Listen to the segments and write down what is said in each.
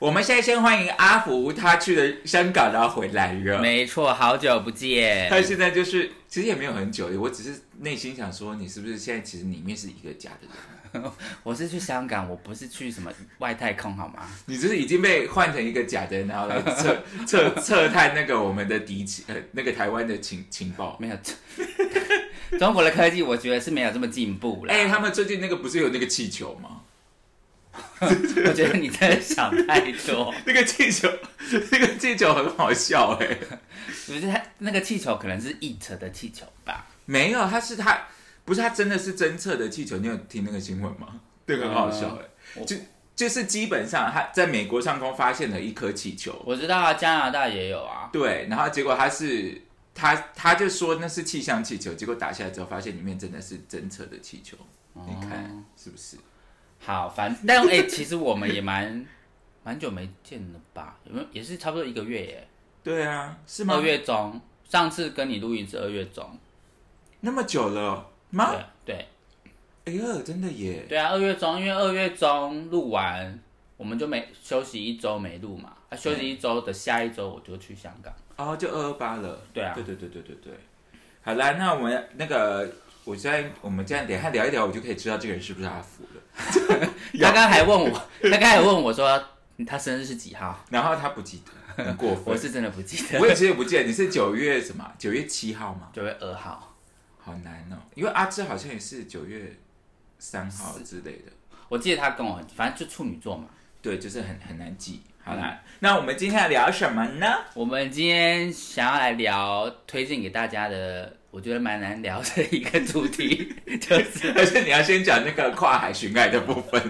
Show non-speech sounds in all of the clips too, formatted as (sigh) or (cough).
我们现在先欢迎阿福，他去了香港，然后回来了。没错，好久不见。他现在就是，其实也没有很久，我只是内心想说，你是不是现在其实里面是一个假的人？(laughs) 我是去香港，我不是去什么外太空，好吗？你就是已经被换成一个假的人，然后来测测测探那个我们的敌情，呃，那个台湾的情情报。没有，(laughs) 中国的科技我觉得是没有这么进步了。哎、他们最近那个不是有那个气球吗？(laughs) 我觉得你真的想太多。(laughs) 那个气球，(laughs) 那个气球很好笑哎、不是它那个气球可能是 EAT 的气球吧？没有，它是它不是它真的是侦测的气球，你有听那个新闻吗？那个很好笑哎、我就就是基本上他在美国上空发现了一颗气球，我知道啊，加拿大也有啊。对，然后结果他是他他就说那是气象气球，结果打下来之后发现里面真的是侦测的气球，你看是不是？好，反但哎、其实我们也蛮 (laughs) 蛮久没见了吧？有没有？也是差不多一个月耶。对啊，是吗？二月中，上次跟你录音是二月中。那么久了吗？对对。哎呦，真的耶！对啊，二月中，因为二月中录完，我们就没休息一周没录嘛。啊，休息一周的下一周我就去香港。哦，就二二八了。对啊对对对对对对。好啦，那我们那个，我现在我们这样等一下聊一聊，我就可以知道这个人是不是阿福了。(laughs) 他刚刚还问我，(laughs) 他刚才还问我说他生日是几号？然后他不记得，很过分。(laughs) 我是真的不记得。我也其实也不记得，你是九月什么？九月七号吗？九月二号，好难哦，因为阿芝好像也是九月三号之类的。我记得他跟我很，反正就处女座嘛。对，就是很很难记。好啦，那我们今天要聊什么呢？我们今天想要来聊推荐给大家的，我觉得蛮难聊的一个主题，(laughs) 就是而且你要先讲那个跨海寻爱的部分。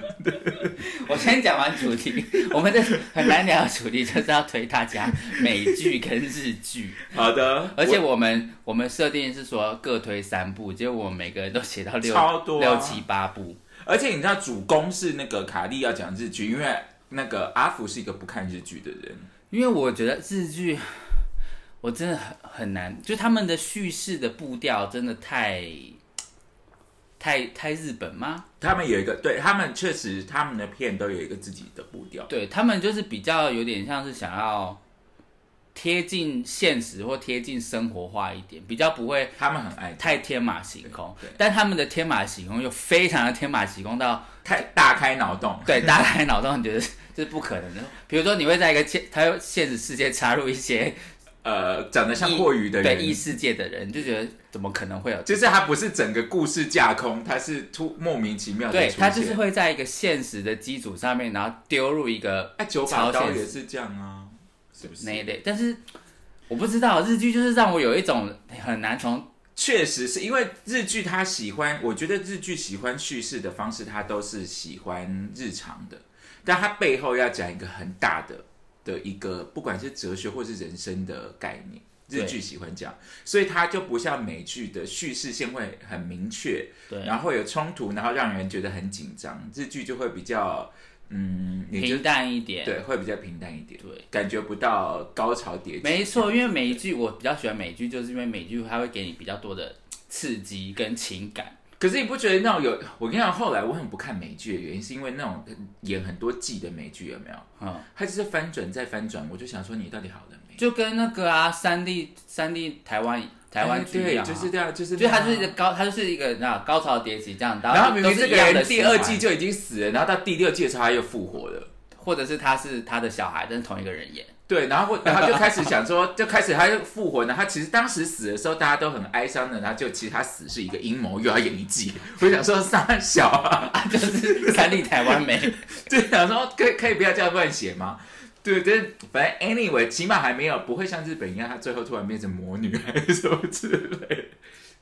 (laughs) 我先讲完主题，我们的很难聊的主题就是要推大家美剧跟日剧。好的，而且我们我们设定是说各推三部，结果我们每个人都写到六六七八部。而且你知道主攻是那个卡莉要讲日剧，因为那个阿福是一个不看日剧的人。因为我觉得日剧，我真的很很难，就他们的叙事的步调真的太太太日本吗？他们有一个，对他们确实他们的片都有一个自己的步调。对他们就是比较有点像是想要贴近现实或贴近生活化一点，比较不会他们很爱太天马行空。但他们的天马行空又非常的天马行空到太大开脑洞。(laughs) 对，大开脑洞，你觉得这是不可能的。比如说，你会在一个现，他现实世界插入一些呃，长得像阔鱼的人，对异世界的人，就觉得怎么可能会有？就是他不是整个故事架空，他是突莫名其妙的对。他就是会在一个现实的基础上面，然后丢入一个哎，九把刀也是这样啊，是不是？那一类。但是我不知道日剧就是让我有一种很难从确实是因为日剧，他喜欢，我觉得日剧喜欢叙事的方式，他都是喜欢日常的，但他背后要讲一个很大的的一个，不管是哲学或是人生的概念。日剧喜欢讲，所以它就不像美剧的叙事线会很明确，对然后会有冲突，然后让人觉得很紧张。日剧就会比较，嗯，平淡一点。对，会比较平淡一点，对，感觉不到高潮迭起。没错，因为美剧我比较喜欢美剧，就是因为美剧它会给你比较多的刺激跟情感。可是你不觉得那种有？我跟你讲，后来我很不看美剧的原因，是因为那种演很多季的美剧有没有？嗯，它就是翻转再翻转，我就想说你到底好了没？就跟那个啊，三 D 三 D 台湾台湾剧一样啊、就是这样，就是就它是一个高，它就是一个那高潮迭起这样，然后明明这个人第二季就已经死了，然后到第六季的时候他又复活了。或者是他是他的小孩，但是同一个人演。对，然后或然后就开始想说，就开始他就复活呢。他其实当时死的时候，大家都很哀伤的，然后就其实他死是一个阴谋，又要演一季。我就想说，三小啊，就是三立台湾美，(laughs) 就想说可以可以不要这样乱写吗？对，就是反正 anyway，起码还没有不会像日本一样，他最后突然变成魔女还是什么之类的。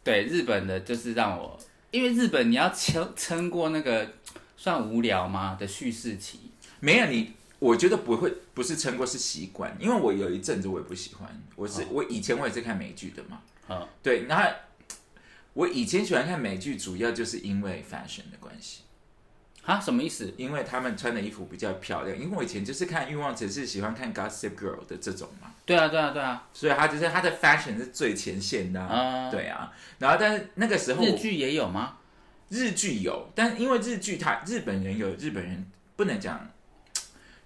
对日本的，就是让我，因为日本你要撑撑过那个算无聊吗的叙事期，没有你，我觉得不会，不是撑过是习惯，因为我有一阵子我也不喜欢，我是、我以前我也是看美剧的嘛，嗯，对，然后我以前喜欢看美剧，主要就是因为 fashion 的关系，啊，什么意思？因为他们穿的衣服比较漂亮。因为我以前就是看《欲望城市》，喜欢看 Gossip Girl 的这种嘛，对啊，对啊，对啊。所以他就是他的 fashion 是最前线的、啊。啊，对啊，然后但是那个时候日剧也有吗？日剧有，但因为日剧它日本人有日本人不能讲，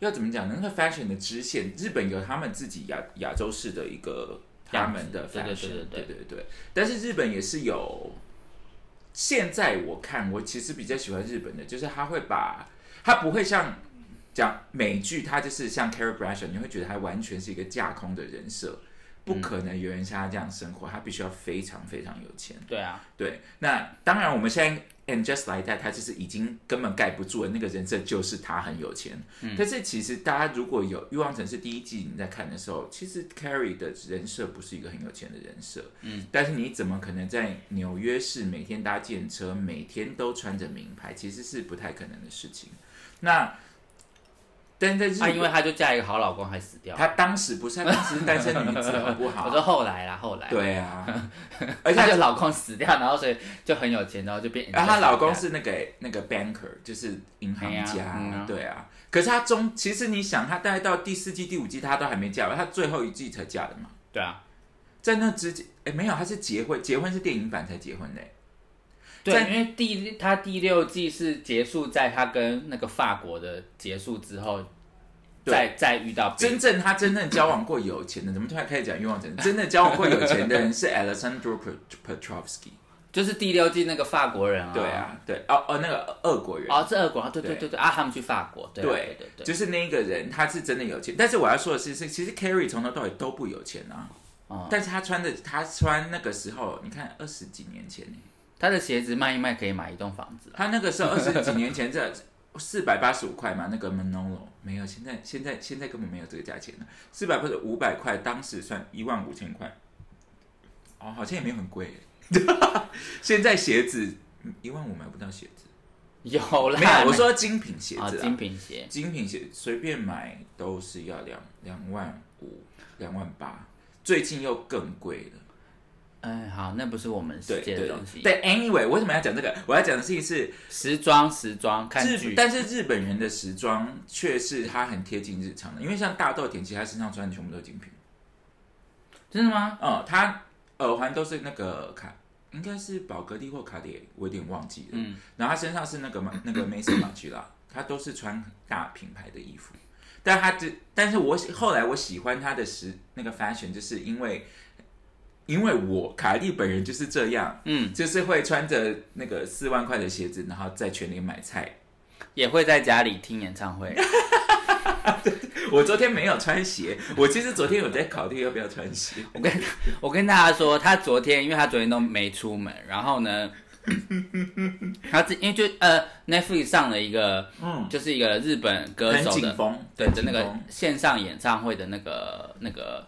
要怎么讲呢？那个 fashion 的支线，日本有他们自己亚亚洲式的一个他们的 fashion，对对对对对但是日本也是有，现在我看我其实比较喜欢日本的，就是他会把他不会像讲美剧，他就是像 Carrie Bradshaw，你会觉得他完全是一个架空的人设。不可能有人像他这样生活，他必须要非常非常有钱。对啊，对，那当然，我们现在 and just like that，他就是已经根本盖不住了，那个人设就是他很有钱。嗯但是其实大家如果有《欲望城市》第一季你在看的时候，其实 Carrie 的人设不是一个很有钱的人设。嗯，但是你怎么可能在纽约市每天搭建车，每天都穿着名牌，其实是不太可能的事情。那但是在日啊，因为她就嫁一个好老公还死掉。她当时不是，她当时是单身女子，(laughs) 好不好？我说后来啦，后来。。对啊，(laughs) 而且她就老公死掉，然后所以就很有钱，然后就变。然后她老公是那个那个 banker，就是银行家，嗯啊对啊。可是她中，其实你想，她大概到第四季、第五季，她都还没嫁完，她最后一季才嫁的嘛。对啊，在那之前，哎，没有，她是结婚，结婚是电影版才结婚的。对，因为第他第六季是结束在他跟那个法国的结束之后，再再遇到真正他真正交往过有钱的，怎么突然开始讲欲望症？真正交往过有钱的人是 Alessandro Petrovsky。就是第六季那个法国人啊。对。啊，对，哦哦，那个俄国人。哦，是俄国啊，对对对对对啊，他们去法国，对啊对对就是那个人，他是真的有钱。但是我要说的是，是其实 Carrie 从头到尾都不有钱啊。哦但是他穿的，他穿那个时候，你看二十几年前呢，他的鞋子卖一卖可以买一栋房子啊。他那个时候二十几年前这四百八十五块嘛，那个 Manolo 没有，现在现在现在根本没有这个价钱了，四百或者五百块，当时算一万五千块，哦，好像也没有很贵耶。(laughs) 现在鞋子一万五买不到鞋子，有啦，没有，我说精品鞋啊，子、精品鞋，精品鞋随便买都是要两两万五、两万八，最近又更贵了。哎，好，那不是我们世界的东西。对，anyway，为什么要讲这个？我要讲的事情是时装，时装，看但是日本人的时装却是它很贴近日常的，因为像大豆田，其实他身上穿的全部都是精品。真的吗？嗯，他耳环都是那个卡，应该是宝格丽或卡地亚，我有点忘记了。嗯，然后他身上是那个马 (coughs) 那个 c h i l a 他都是穿大品牌的衣服。但他这，但是我后来我喜欢他的时那个 fashion，就是因为因为我卡莉本人就是这样，嗯，就是会穿着那个四万块的鞋子，然后在全里买菜。也会在家里听演唱会。(laughs) 我昨天没有穿鞋，我其实昨天有在考虑要不要穿鞋。我跟我跟大家说，他昨天因为他昨天都没出门，然后呢，(laughs) 他自因为就呃 Netflix 上了一个，嗯，就是一个日本歌手的对的那个线上演唱会的那个那个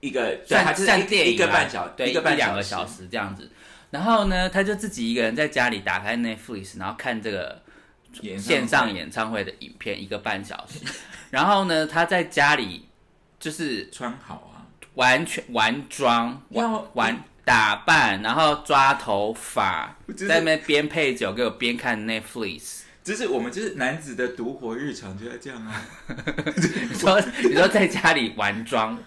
一个对算它就是一一个半小对一个半两个小小时这样子。然后呢，他就自己一个人在家里打开 Netflix，然后看这个线上演唱会的影片，一个半小时。(laughs) 然后呢，他在家里就是穿好啊，完全完妆、要完完打扮，然后抓头发，就是在那边边配酒给我边看 Netflix。就是我们就是男子的独活日常就要这样啊。(laughs) 你说你说在家里玩妆，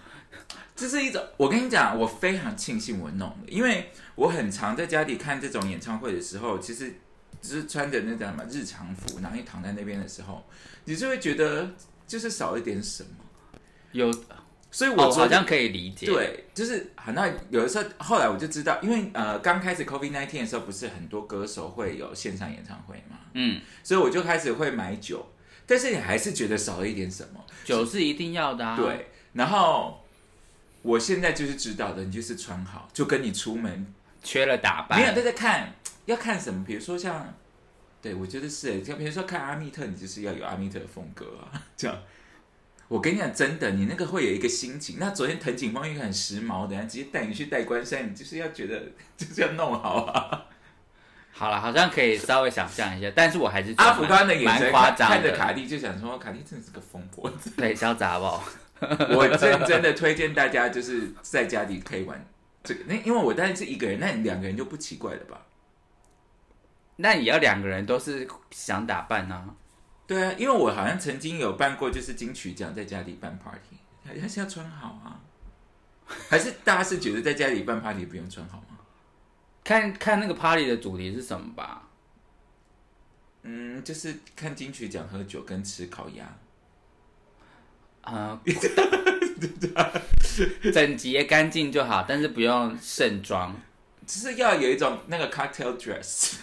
这是一种，我跟你讲，我非常庆幸我弄的，因为我很常在家里看这种演唱会的时候，其实只是穿着那叫什么日常服，然后一躺在那边的时候，你就会觉得就是少一点什么。有所以我、好像可以理解。，对，就是好那有的时候，后来我就知道，因为呃刚开始 COVID nineteen 的时候，不是很多歌手会有线上演唱会嘛，嗯，所以我就开始会买酒，但是你还是觉得少了一点什么。酒是一定要的啊。，对，然后我现在就是知道的，你就是穿好，就跟你出门缺了打扮。没有在在看要看什么，比如说像，对我觉得是欸，像比如说看阿密特，你就是要有阿密特的风格啊，(laughs) 这样。我跟你讲，真的，你那个会有一个心情。那昨天藤井风一个很时髦的，直接带你去戴冠山，你就是要觉得 (laughs) 就是要弄好啊。好了，好像可以稍微想象一下，但是我还是阿福刚的眼蛮神看夸张。看着卡蒂，就想说，卡蒂真的是个疯婆子。对，小杂宝。(laughs) 我真真的推荐大家，就是在家里可以玩这个那因为我当然是一个人，那你两个人就不奇怪了吧？那也要两个人都是想打扮啊。对啊，因为我好像曾经有办过，就是金曲奖在家里办 party，还还是要穿好啊？还是大家是觉得在家里办 party 不用穿好吗？看看那个 party 的主题是什么吧。嗯，就是看金曲奖喝酒跟吃烤鸭。(laughs) 啊、整洁干净就好，但是不用盛装。就是要有一种那个 cocktail dress。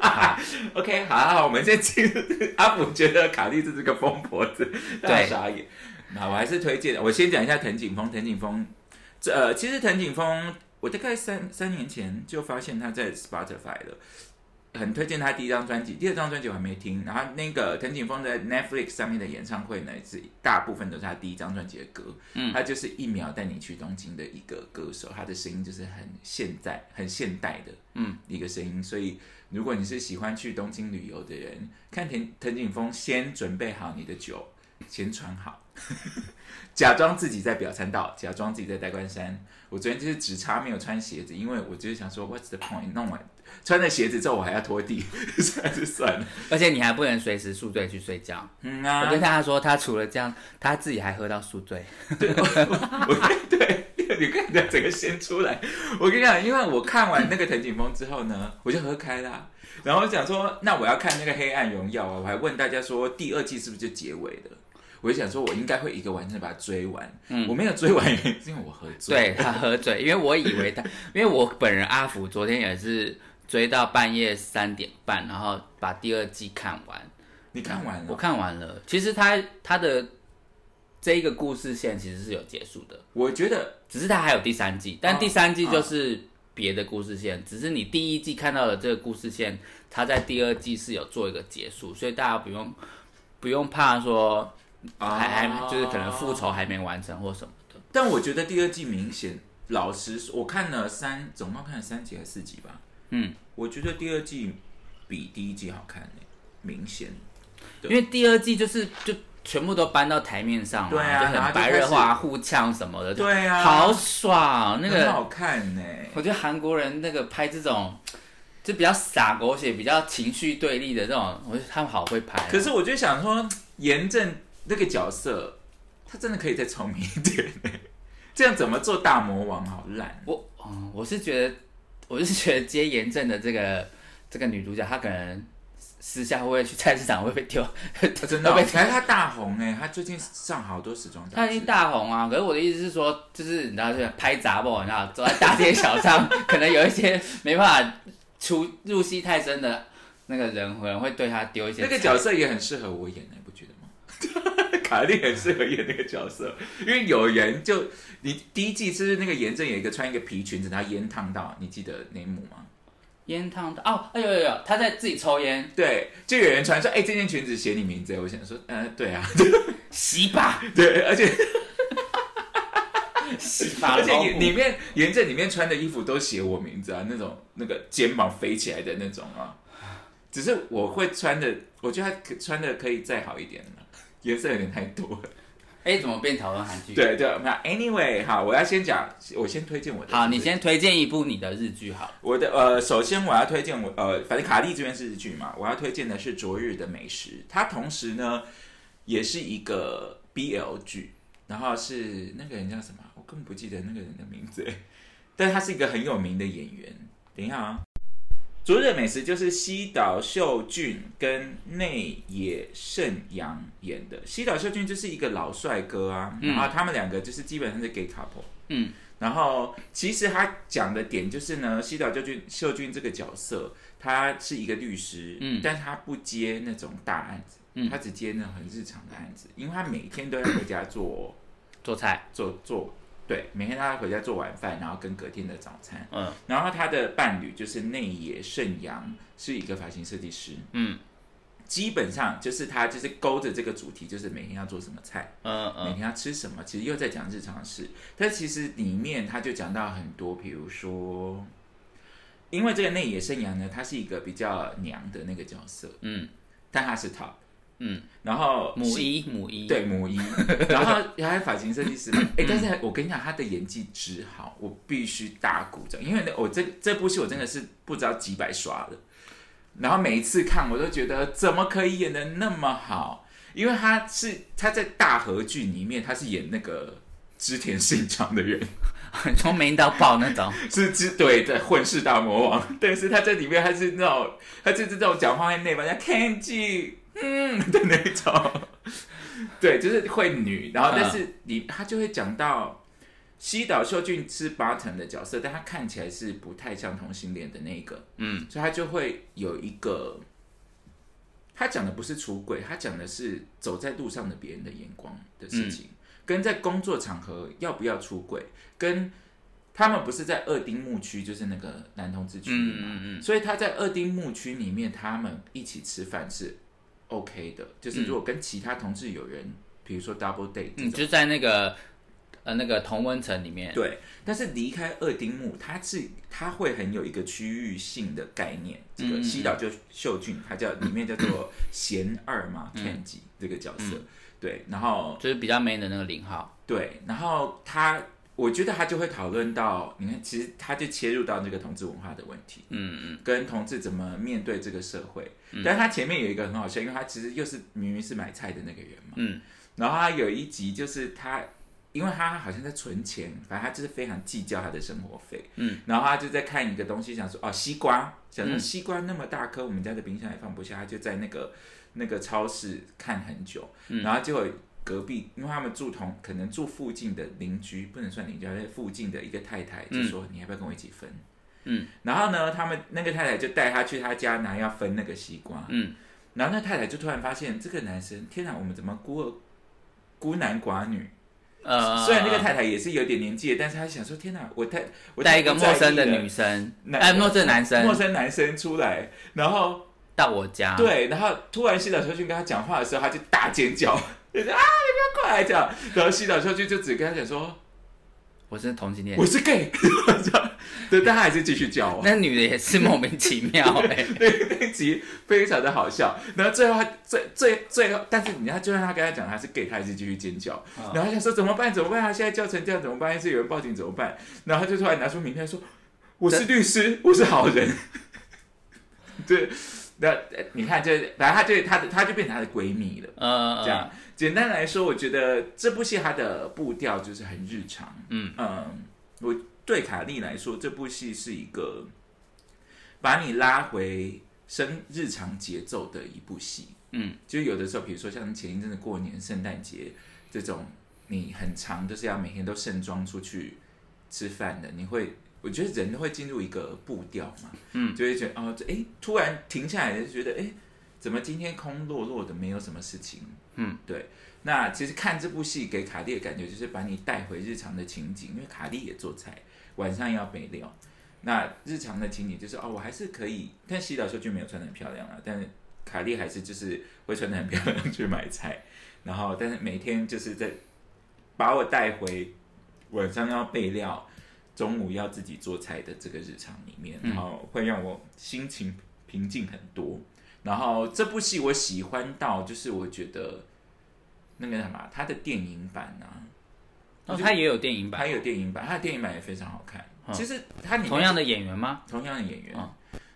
好 (laughs) OK，好好好，我们先进阿普觉得卡莉是这个疯婆子，大对傻眼。那我还是推荐，我先讲一下藤井风。藤井风，这呃，其实藤井风，我大概三三年前就发现他在 Spotify 了，很推荐他第一张专辑，第二张专辑我还没听。然后那个藤井峰在 Netflix 上面的演唱会呢，是大部分都是他第一张专辑的歌。嗯，他就是一秒带你去东京的一个歌手，他的声音就是很现在、很现代的，嗯，一个声音。所以如果你是喜欢去东京旅游的人，看藤藤井峰，先准备好你的酒，先穿好。(laughs) 假装自己在表参道，假装自己在代官山。我昨天就是只差没有穿鞋子，因为我就是想说，What's the point？弄完穿了鞋子之后，我还要拖地，所以还是算了。而且你还不能随时宿醉去睡觉。嗯啊，我跟大家说，他除了这样，他自己还喝到宿醉。(laughs) 我对，你看他整个先出来。我跟你讲，因为我看完那个藤井风之后呢，我就喝开啦。然后我想说，那我要看那个《黑暗荣耀》啊，我还问大家说，第二季是不是就结尾了？我就想说，我应该会一个晚上把它追完。嗯，我没有追完，因为我喝醉。对他喝醉，因为我以为他，因为我本人阿福昨天也是追到半夜三点半，然后把第二季看完。你看完了？我看完了。其实他他的这一个故事线其实是有结束的，我觉得只是他还有第三季，但第三季就是别的故事线，只是你第一季看到的这个故事线，他在第二季是有做一个结束，所以大家不用不用怕说还还就是可能复仇还没完成或什么的。但我觉得第二季明显，老实说，我看了三，总共看了三集还是四集吧。嗯，我觉得第二季比第一季好看呢、明显。因为第二季就是就全部都搬到台面上嘛，对啊就很白热化、互呛什么的，对啊好爽。那个很好看呢、我觉得韩国人那个拍这种就比较洒狗血、比较情绪对立的这种，我觉得他们好会拍啊、可是我就想说，严正那个角色，他真的可以再聪明一点呢、这样怎么做大魔王？好烂。我嗯，我是觉得，我是觉得接严正的这个 (laughs) 这个女主角，她可能私下会不会去菜市场会被丢？真的、哦，会被可是她大红哎、她最近上好多时装杂志。她已经大红啊。可是我的意思是说，就是你知道，就是拍杂报，你知道，走在大街小巷，(laughs) 可能有一些没办法出入戏太深的那个人，可能会对她丢一些那个角色也很适合我演呢、不觉得吗？(laughs) 卡莉很适合演那个角色，因为有人就你第一季是不是那个严正有一个穿一个皮裙子，他烟烫到，你记得那一幕吗？烟烫到哦，哎呦呦呦，他在自己抽烟，对，就有人传说，哎、这件裙子写你名字，我想说，呃，对啊，洗吧，(laughs) 对，而且洗吧，(laughs) 而且里面严正里面穿的衣服都写我名字啊，那种那个肩膀飞起来的那种啊，只是我会穿的，我觉得他可穿的可以再好一点了，颜色有点太多了。哎，怎么变讨论韩剧？，对对，那 anyway 好，我要先讲，我先推荐我的。好，你先推荐一部你的日剧好。我的呃，首先我要推荐我呃，反正卡莉这边是日剧嘛，我要推荐的是《昨日的美食》，它同时呢也是一个 BL 剧，然后是那个人叫什么？我根本不记得那个人的名字，但是他是一个很有名的演员。等一下啊，《昨日美食》就是西岛秀俊跟内野圣阳演的。西岛秀俊就是一个老帅哥啊，然后他们两个就是基本上是 gay couple。嗯，然后其实他讲的点就是呢，西岛秀俊秀俊这个角色，他是一个律师，嗯。但是他不接那种大案子，嗯。他只接那种很日常的案子，因为他每天都要回家做做菜，做做，对，每天他要回家做晚饭，然后跟隔天的早餐。嗯然后他的伴侣就是内野圣阳，是一个发型设计师，嗯基本上就是他就是勾着这个主题，就是每天要做什么菜。嗯嗯每天要吃什么，其实又在讲日常的事。但其实里面他就讲到很多，比如说，因为这个内野圣阳呢，他是一个比较娘的那个角色，嗯但他是 top，嗯，然后母一母一，对母一，(laughs) 然后还有发型设计师嘛，哎、但是我跟你讲，他的演技之好，我必须大鼓掌，因为我这这部戏我真的是不知道几百刷了，然后每一次看我都觉得怎么可以演的那么好，因为他是他在大和剧里面他是演那个织田信长的人，(laughs) 从没到爆那种，(laughs) 是织对的混世大魔王，但是他在里面他是那种他就是这种讲话会内帮，像 Kenji 嗯的那种，对，就是会女，然后但是你他就会讲到西岛秀俊是巴腾的角色，但他看起来是不太像同性恋的那个，嗯，所以他就会有一个。他讲的不是出轨，他讲的是走在路上的别人的眼光的事情，跟在工作场合要不要出轨，跟他们不是在二丁目区，就是那个男同志区嘛，嗯嗯嗯。所以他在二丁目区里面，他们一起吃饭是 OK 的，就是如果跟其他同志有人，比如说 double date 这嗯，种，就在那个呃那个同温层里面，对，但是离开二丁目，它是它会很有一个区域性的概念。这个嗯西岛就秀俊，他叫里面叫做 (coughs) 贤二嘛嗯，Kenji 这个角色，对，然后就是比较 man 的那个零号，对，然后他，我觉得他就会讨论到，你看，其实他就切入到这个同志文化的问题，嗯嗯。跟同志怎么面对这个社会。但他前面有一个很好笑，因为他其实又是明明是买菜的那个人嘛，嗯。然后他有一集就是他，因为他好像在存钱，反正他就是非常计较他的生活费，嗯，然后他就在看一个东西，想说哦西瓜，想说嗯。西瓜那么大颗，我们家的冰箱也放不下，他就在那个那个超市看很久，嗯。然后结果隔壁，因为他们住同可能住附近的邻居，不能算邻居，而是附近的一个太太就说、你要不要跟我一起分？嗯，然后呢，他们那个太太就带他去他家拿要分那个西瓜，嗯，然后那太太就突然发现这个男生，天哪，我们怎么孤儿孤男寡女？呃，虽然那个太太也是有点年纪的，但是她想说，天哪，我太我带一个陌生的女生，男哎，陌生男生。陌生男生出来，然后到我家，，对，然后突然洗澡出去跟他讲话的时候，他就大尖叫，就说啊，你不要过来这样。然后西岛秀俊就只跟他讲说我是同性恋我，是 gay，(laughs) 这样，对，但他还是继续叫我。那女的也是莫名其妙 (laughs) 哎，那那集非常的好笑，然后最后他最最最后，但是你看，就算他跟他讲他是 gay，他还是继续尖叫，然后他想说怎么办怎么办？他现在叫成这样怎么办？是有人报警怎么办？然后他就突然拿出名片说：“我是律师，我是好人。(laughs) ”对，那呃你看，就反正他就他的他就变成他的闺蜜了。嗯，这样，简单来说，我觉得这部戏它的步调就是很日常。嗯嗯，我对卡莉来说，这部戏是一个把你拉回生日常节奏的一部戏。嗯，就有的时候，比如说像前一阵子过年、圣诞节这种，你很长就是要每天都盛装出去吃饭的，你会。我觉得人都会进入一个步调嘛，嗯，就会觉得哦，这哎，突然停下来，就觉得哎，怎么今天空落落的，没有什么事情，嗯，对。那其实看这部戏给卡莉的感觉就是把你带回日常的情景，因为卡莉也做菜，晚上要备料。那日常的情景就是哦，我还是可以，但洗澡时候就没有穿的很漂亮了，但是卡莉还是就是会穿的很漂亮去买菜，然后但是每天就是在把我带回晚上要备料，中午要自己做菜的这个日常里面，然后会让我心情平静很多。然后这部戏我喜欢到，就是我觉得那个什么，他的电影版啊，哦，他也有电影它版，有电影版，他的电影版也非常好看。嗯。其实它里面同样的演员吗？同样的演员，嗯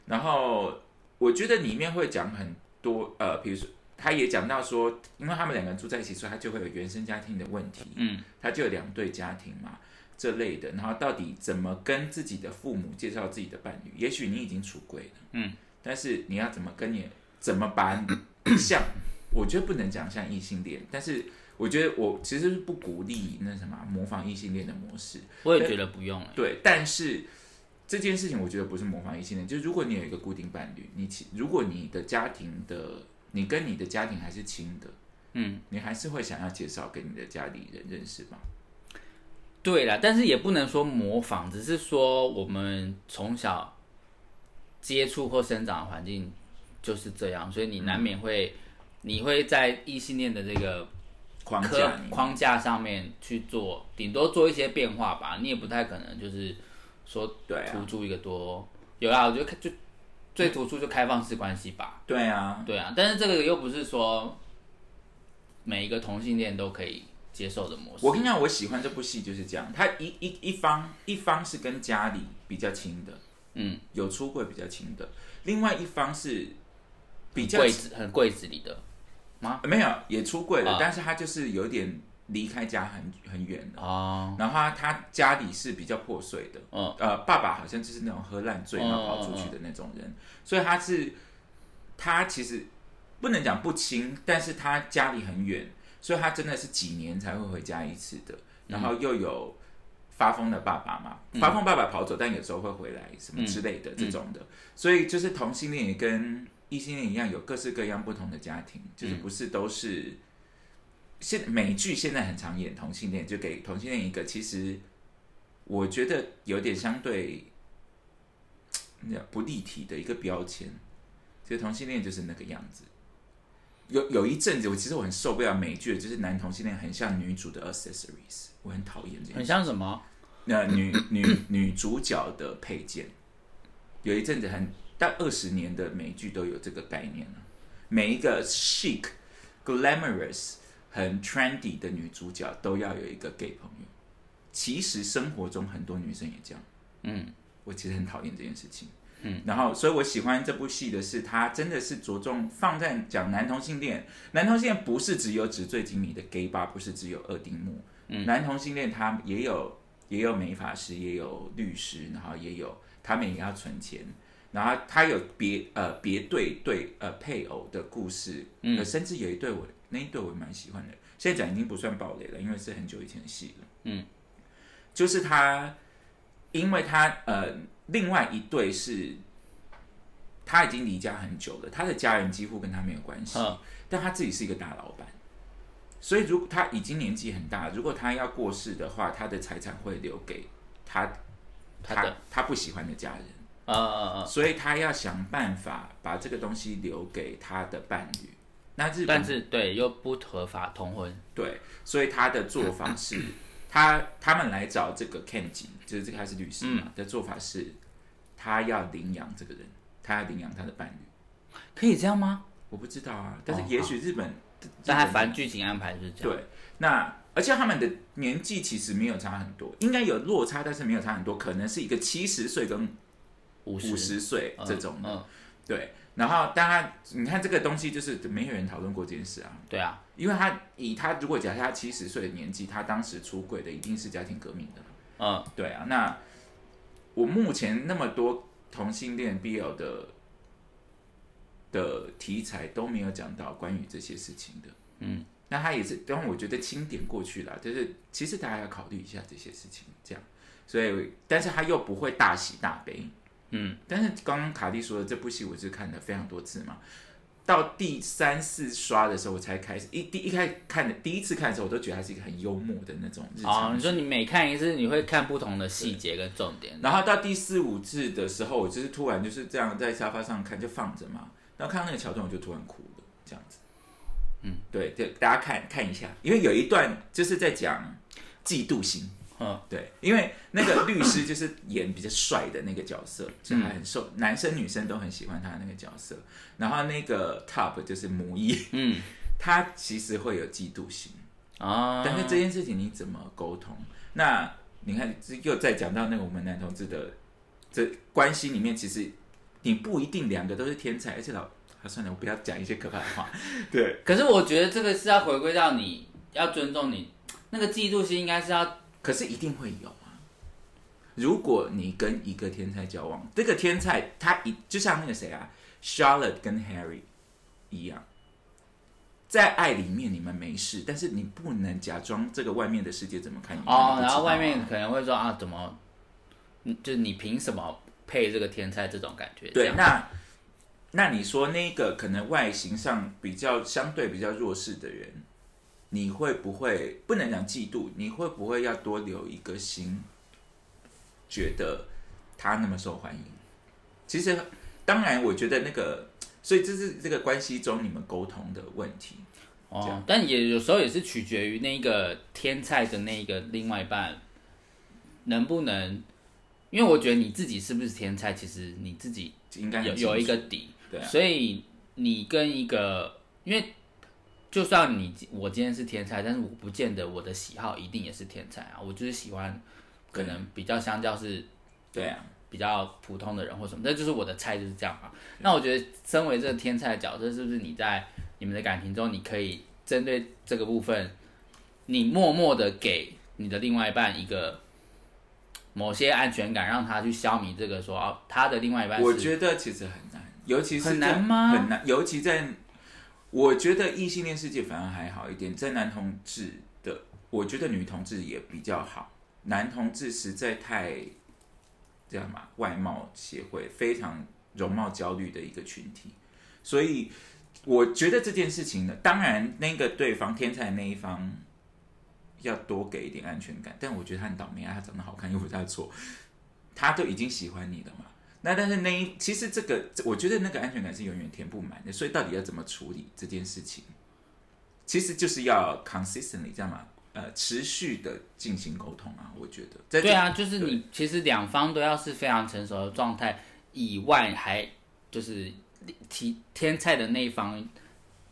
然后我觉得里面会讲很多，呃，比如说他也讲到说，因为他们两个人住在一起，所以他就会有原生家庭的问题，嗯，他就有两对家庭嘛这类的，然后到底怎么跟自己的父母介绍自己的伴侣？也许你已经出轨了，嗯，但是你要怎么跟你怎么把 (coughs) 像，我觉得不能讲像异性恋，但是我觉得我其实是不鼓励那什么模仿异性恋的模式，我也觉得不用哎，对，但是这件事情我觉得不是模仿异性恋，就是如果你有一个固定伴侣，你其如果你的家庭的你跟你的家庭还是亲的，嗯，你还是会想要介绍给你的家里人认识吧？对啦，但是也不能说模仿，只是说我们从小接触或生长的环境就是这样，所以你难免会，你会在异性恋的这个框架框架上面去做，顶多做一些变化吧，你也不太可能就是说对啊。突出一个多有啊，我觉得就最突出就开放式关系吧，对啊，对啊，但是这个又不是说每一个同性恋都可以接受的模式。我跟你讲，我喜欢这部戏就是这样，他一一一方一方是跟家里比较亲的，嗯，有出柜比较轻的，另外一方是比较柜子很柜子里的。没有也出柜了，啊。但是他就是有点离开家很很远了。哦，然后他他家里是比较破碎的，嗯。呃，爸爸好像就是那种喝烂醉然后跑出去的那种人，所以他是他其实不能讲不亲，但是他家里很远，所以他真的是几年才会回家一次的。然后又有发疯的爸爸嘛，发疯爸爸跑走，但有时候会回来什么之类的这种的，所以就是同性恋也跟异性恋一样，有各式各样不同的家庭，就是不是都是。现美剧现在很常演同性恋，就给同性恋一个其实我觉得有点相对那不立体的一个标签，就同性恋就是那个样子。有有一阵子，我其实我很受不了美剧，就是男同性恋很像女主的 accessories，我很讨厌这件很。像什么？那女 (coughs) 女女主角的配件，有一阵子很大二十年的美剧都有这个概念了。每一个 chic、glamorous、很 trendy 的女主角都要有一个 gay 朋友。其实生活中很多女生也这样。嗯，我其实很讨厌这件事情。嗯，然后所以我喜欢这部戏的是，它真的是着重放在讲男同性恋。男同性恋不是只有纸醉金迷的 gay bar，不是只有二丁目。嗯，男同性恋他也有也有美发师，也有律师，然后也有他们也要存钱。然后他有别呃别对对呃配偶的故事，嗯，甚至有一对我那一对我蛮喜欢的。现在讲已经不算暴雷了，因为是很久以前的戏了。嗯，就是他，因为他呃，另外一对是他已经离家很久了，他的家人几乎跟他没有关系，嗯。但他自己是一个大老板，所以如果他已经年纪很大，如果他要过世的话，他的财产会留给他他的。他不喜欢的家人。所以他要想办法把这个东西留给他的伴侣。那日本但是对又不合法同婚，对，所以他的做法是，他他们来找这个 Kenji，就是这个他是律师嘛、的做法是，他要领养这个人，他要领养他的伴侣。可以这样吗？我不知道啊，但是哦也许日本，但他反正剧情安排是这样。对，那而且他们的年纪其实没有差很多，应该有落差，但是没有差很多，可能是一个七十岁跟五五十岁嗯这种的。嗯，对，然后当然你看这个东西，就是没有人讨论过这件事啊，对啊，因为他以他如果假设他七十岁的年纪，他当时出轨的一定是家庭革命的，嗯，对啊。那我目前那么多同性恋 BL 的的题材都没有讲到关于这些事情的，嗯，那他也是，当然我觉得清点过去了，就是其实大家要考虑一下这些事情，这样，所以但是他又不会大喜大悲，嗯，但是刚刚卡蒂说的这部戏，我是看了非常多次嘛。到第三四刷的时候，我才开始一第一开始看的第一次看的时候，我都觉得它是一个很幽默的那种日哦，常剧。你说你每看一次，你会看不同的细节跟重点。然后到第四五次的时候，我就是突然就是这样在沙发上看，就放着嘛。然后看到那个桥段，我就突然哭了，这样子。嗯，对，就大家看看一下，因为有一段就是在讲嫉妒心。嗯，对，因为那个律师就是演比较帅的那个角色，就还很受，男生女生都很喜欢他的那个角色。然后那个 Top 就是母一，嗯，(laughs) 他其实会有嫉妒心，啊，但是这件事情你怎么沟通？那你看，这又再讲到那个我们男同志的这关系里面，其实你不一定两个都是天才，而且老，啊、算了，我不要讲一些可怕的话。(laughs) 对，可是我觉得这个是要回归到你要尊重你那个嫉妒心，应该是要可是一定会有啊。如果你跟一个天才交往，这个天才他一就像那个谁啊，Charlotte 跟 Harry 一样，在爱里面你们没事，但是你不能假装这个外面的世界怎么看你。哦，然后外面可能会说啊，怎么，嗯就是你凭什么配这个天才这种感觉？对，那那你说那个可能外形上比较相对比较弱势的人，你会不会不能讲嫉妒？你会不会要多留一个心，觉得他那么受欢迎？其实，当然，我觉得那个，所以这是这个关系中你们沟通的问题。哦，但也有时候也是取决于那个天菜的那个另外一半能不能，因为我觉得你自己是不是天菜，其实你自己应该有有一个底，对啊，所以你跟一个，因为就算你我今天是天才，但是我不见得我的喜好一定也是天才啊，我就是喜欢可能比较相较是对啊，比较普通的人或什么，那就是我的菜就是这样嘛。那我觉得身为这个天才的角色，是不是你在你们的感情中，你可以针对这个部分，你默默的给你的另外一半一个某些安全感，让他去消弭这个说哦，他的另外一半是我觉得其实很难，尤其是很难吗很难，尤其在我觉得异性恋世界反而还好一点，在男同志的，我觉得女同志也比较好，男同志实在太这样嘛，外貌协会非常容貌焦虑的一个群体，所以我觉得这件事情呢，当然那个对方天才那一方要多给一点安全感，但我觉得他很倒霉啊，他长得好看又不是他错，他都已经喜欢你了嘛。那但是那一其实这个，我觉得那个安全感是永远填不满的，所以到底要怎么处理这件事情，其实就是要 consistently 这样嘛，呃，持续的进行沟通啊。我觉得，在对啊，就是你其实两方都要是非常成熟的状态以外，还就是提添菜的那一方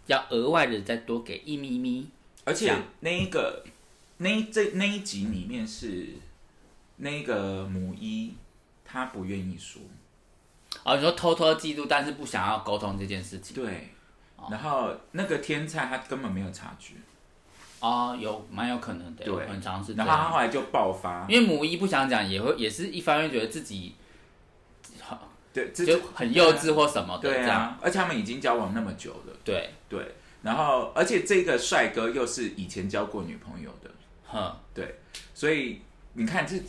要额外的再多给一咪咪。而且那一个那一这那一集里面是那个母一，他不愿意说，哦，你说偷偷嫉妒，但是不想要沟通这件事情。对，哦然后那个天才他根本没有察觉，哦，有蛮有可能的，对很常是这然后他样。后来就爆发，因为母一不想讲，也会也是一方面觉得自己对，自就很幼稚或什么的对这样。啊，而且他们已经交往那么久了，对，对，然后而且这个帅哥又是以前交过女朋友的，哼，对，所以你看这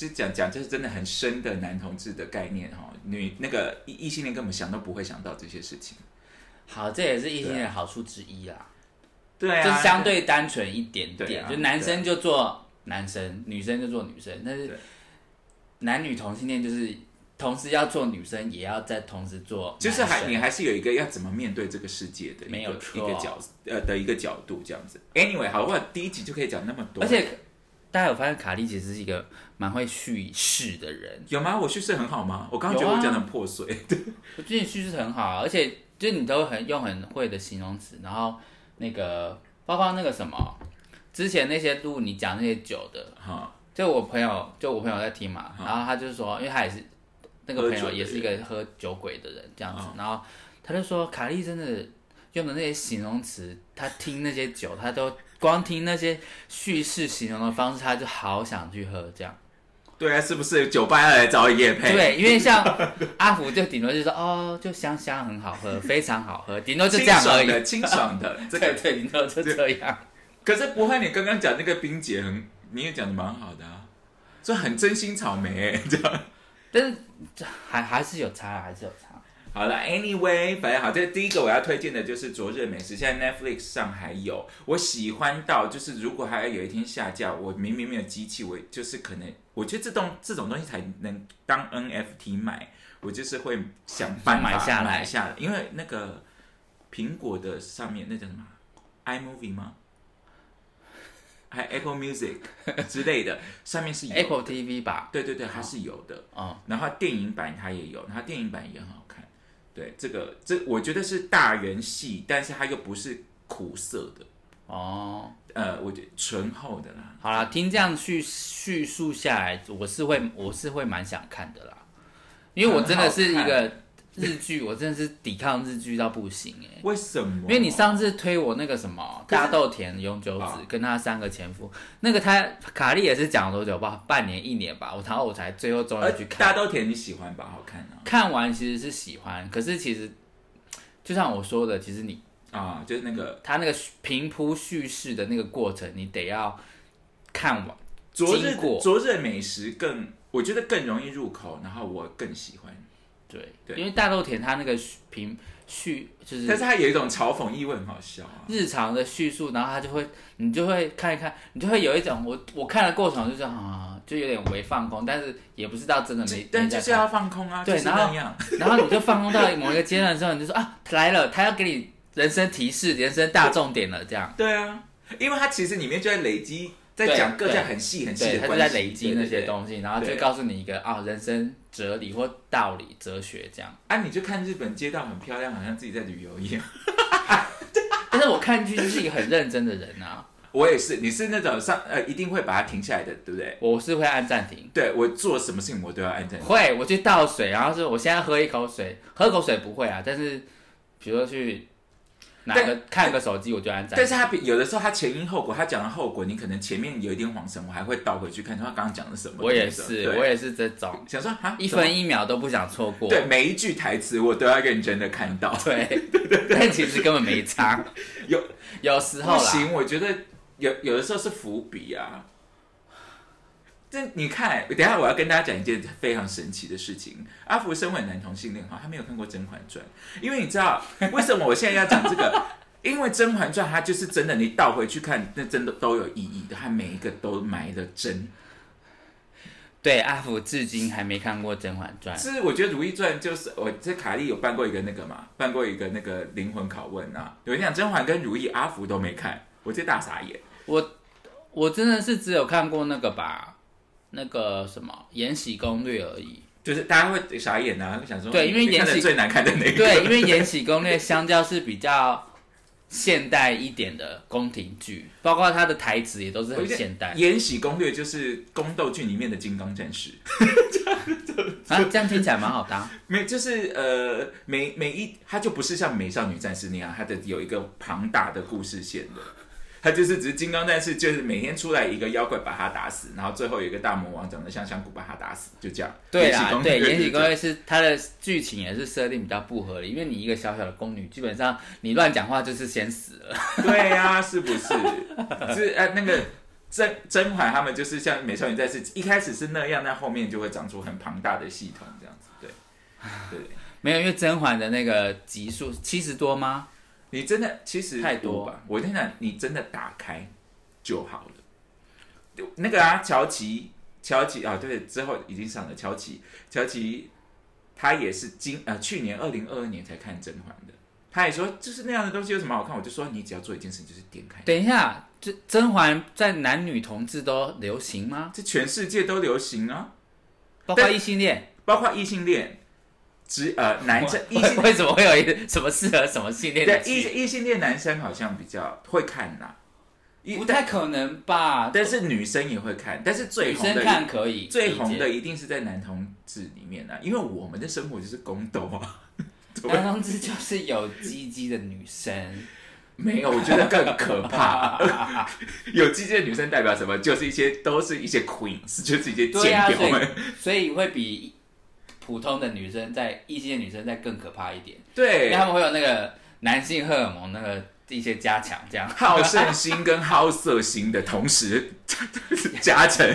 这讲讲就是真的很深的男同志的概念哈，女那个异异性恋根本想都不会想到这些事情，好，这也是异性恋的好处之一啦，对啊，就是相对单纯一点点，啊就男生就做男生，女生就做女生，但是男女同性恋就是同时要做女生，也要在同时做，就是还你还是有一个要怎么面对这个世界的一个没有错一个角呃的一个角度这样子。Anyway，好，我第一集就可以讲那么多，而且大家有发现卡莉其实是一个蛮会叙事的人，有吗？我叙事很好吗？我刚刚觉得我讲的很破碎，对，(laughs) 我觉得你叙事很好啊，而且就你都很用很会的形容词，然后那个包括那个什么，之前那些录你讲那些酒的，哈，就我朋友，就我朋友在听嘛，然后他就说，因为他也是那个朋友也是一个喝酒鬼的人这样子嗯，然后他就说卡莉真的用的那些形容词，他听那些酒，他都光听那些叙事形容的方式，他就好想去喝这样。对啊，是不是酒吧要来找夜配？对，因为像 (laughs) 阿福就顶多就说哦，就香香很好喝，非常好喝，顶多就这样而已。爽的，清爽的，(laughs) 这个。对对，顶多就这样。可是不会，你刚刚讲那个冰姐很，你也讲的蛮好的啊，就很真心草莓欸这样。但是还还是有差，还是有差。好了，Anyway，反正好，这第一个我要推荐的就是《昨日美食》，现在 Netflix 上还有。我喜欢到就是，如果还要有一天下架，我明明没有机器，我就是可能，我觉得这种这种东西才能当 NFT 买，我就是会想办法买下来买下来，因为那个苹果的上面那叫什么 iMovie 吗？还 Apple Music (laughs) 之类的，上面是 Apple TV 吧，对对对，它是有的。哦，然后电影版它也有，然后电影版也很好看。对，这个这我觉得是大人系，但是它又不是苦涩的，哦，呃，我觉得醇厚的啦。好啦，听这样叙叙述下来，我是会我是会蛮想看的啦，因为我真的是一个日剧，我真的是抵抗日剧到不行哎、为什么？因为你上次推我那个什么大豆田永久子啊跟他三个前夫，那个他卡莉也是讲了多久吧？半年一年吧，我然后我才最后终呃于去看。大豆田你喜欢吧？好看啊看完其实是喜欢，可是其实就像我说的，其实你啊，就是那个他那个平铺叙事的那个过程，你得要看完。昨日昨日美食更，我觉得更容易入口，然后我更喜欢。对，对因为大豆田他那个叙平叙就是但是它有一种嘲讽意味，很好笑啊。日常的叙述，然后他就会，你就会看一看，你就会有一种我我看的过程就是啊，就有点微放空，但是也不知道真的没，但就是要放空啊，对然后。(laughs) 然后你就放空到某一个阶段之后，你就说啊来了，他要给你人生提示、人生大重点了，这样。对啊，因为他其实里面就在累积，在讲各家很细很细对，的关系，他就在累积那些。东西，然后就告诉你一个啊人生哲理或道理、哲学这样。啊，你就看日本街道很漂亮，好像自己在旅游一样。但 (laughs) 但是我看剧就是一个很认真的人啊，我也是，你是那种上呃一定会把它停下来的，对不对？我是会按暂停。对我做什么事情我都要按暂停。会，我去倒水，然后是我现在喝一口水，喝口水不会啊，但是比如说去拿个看个手机，我就按暂停。但是他比有的时候他前因后果，他讲的后果，你可能前面有一点恍神，我还会倒回去看他刚刚讲的什么。我也是，对我也是这种，想说啊，一怎么分一秒都不想错过。对每一句台词我都要认真的看到。对，(laughs) 但其实根本没差。有有时候啦，不行，我觉得有有的时候是伏笔啊。这你看，等一下我要跟大家讲一件非常神奇的事情。阿福身为男同性恋哈，他没有看过《甄嬛传》，因为你知道为什么我现在要讲这个？(laughs) 因为《甄嬛传》它就是真的，你倒回去看，那真的都有意义的，它每一个都埋的真。对阿福至今还没看过《甄嬛传》。是我觉得《如懿传》就是我这卡莉有办过一个那个嘛，办过一个那个灵魂拷问啊。有人讲甄嬛跟如懿，阿福都没看，我这大傻眼。我我真的是只有看过那个吧，那个什么《延禧攻略》而已。就是大家会傻眼啊，会想说对因为延禧最难看的那个，对，因为《延禧攻略》相较是比较现代一点的宫廷剧，包括它的台词也都是很现代《延禧攻略》就是宫斗剧里面的金刚战士，(laughs) 啊，这样听起来蛮好的啊、没就是呃每每一它就不是像美少女战士那样，它的有一个庞大的故事线的。它就是只是金刚战士，就是每天出来一个妖怪把他打死，然后最后有一个大魔王长得像香菇把他打死，就这样。对啦，延禧攻略对《(laughs) 延禧就是这样攻略》是它的剧情也是设定比较不合理，因为你一个小小的宫女，基本上你乱讲话就是先死了。(laughs) 对呀、是不是？(laughs) 是呃，那个甄甄嬛他们就是像美少女战士，一开始是那样，但后面就会长出很庞大的系统，这样子。对，对，没有，因为甄嬛的那个集数七十多吗？你真的其实太多吧？我跟你讲，你真的打开就好了。那个啊，乔琪，乔琪啊，对，之后已经上了乔琪，乔琪他也是今呃去年二零二二年才看甄嬛的。他也说，就是那样的东西有什么好看？我就说，你只要做一件事，就是点开。等一下，这甄嬛在男女同志都流行吗？这全世界都流行啊，包括但异性恋？包括异性恋，只呃男生 (laughs) 异性为什么会有一个什么适合什么性恋的对异剧？异性恋男生好像比较会看呐、一不太可能吧？但是女生也会看，但是最女生红的看可以，最红的一定是在男同志里面啊，因为我们的生活就是宫斗啊。(laughs) 男同志就是有鸡鸡的女生，没有，我觉得更可怕。(laughs) 有鸡鸡的女生代表什么？就是一些都是一些 queens，就是一些贱婊们。所以会比普通的女生在异性的女生再更可怕一点，因对为，他们会有那个男性荷尔蒙那个一些加强，这样。好胜心跟好色心的同时 (laughs) 加成。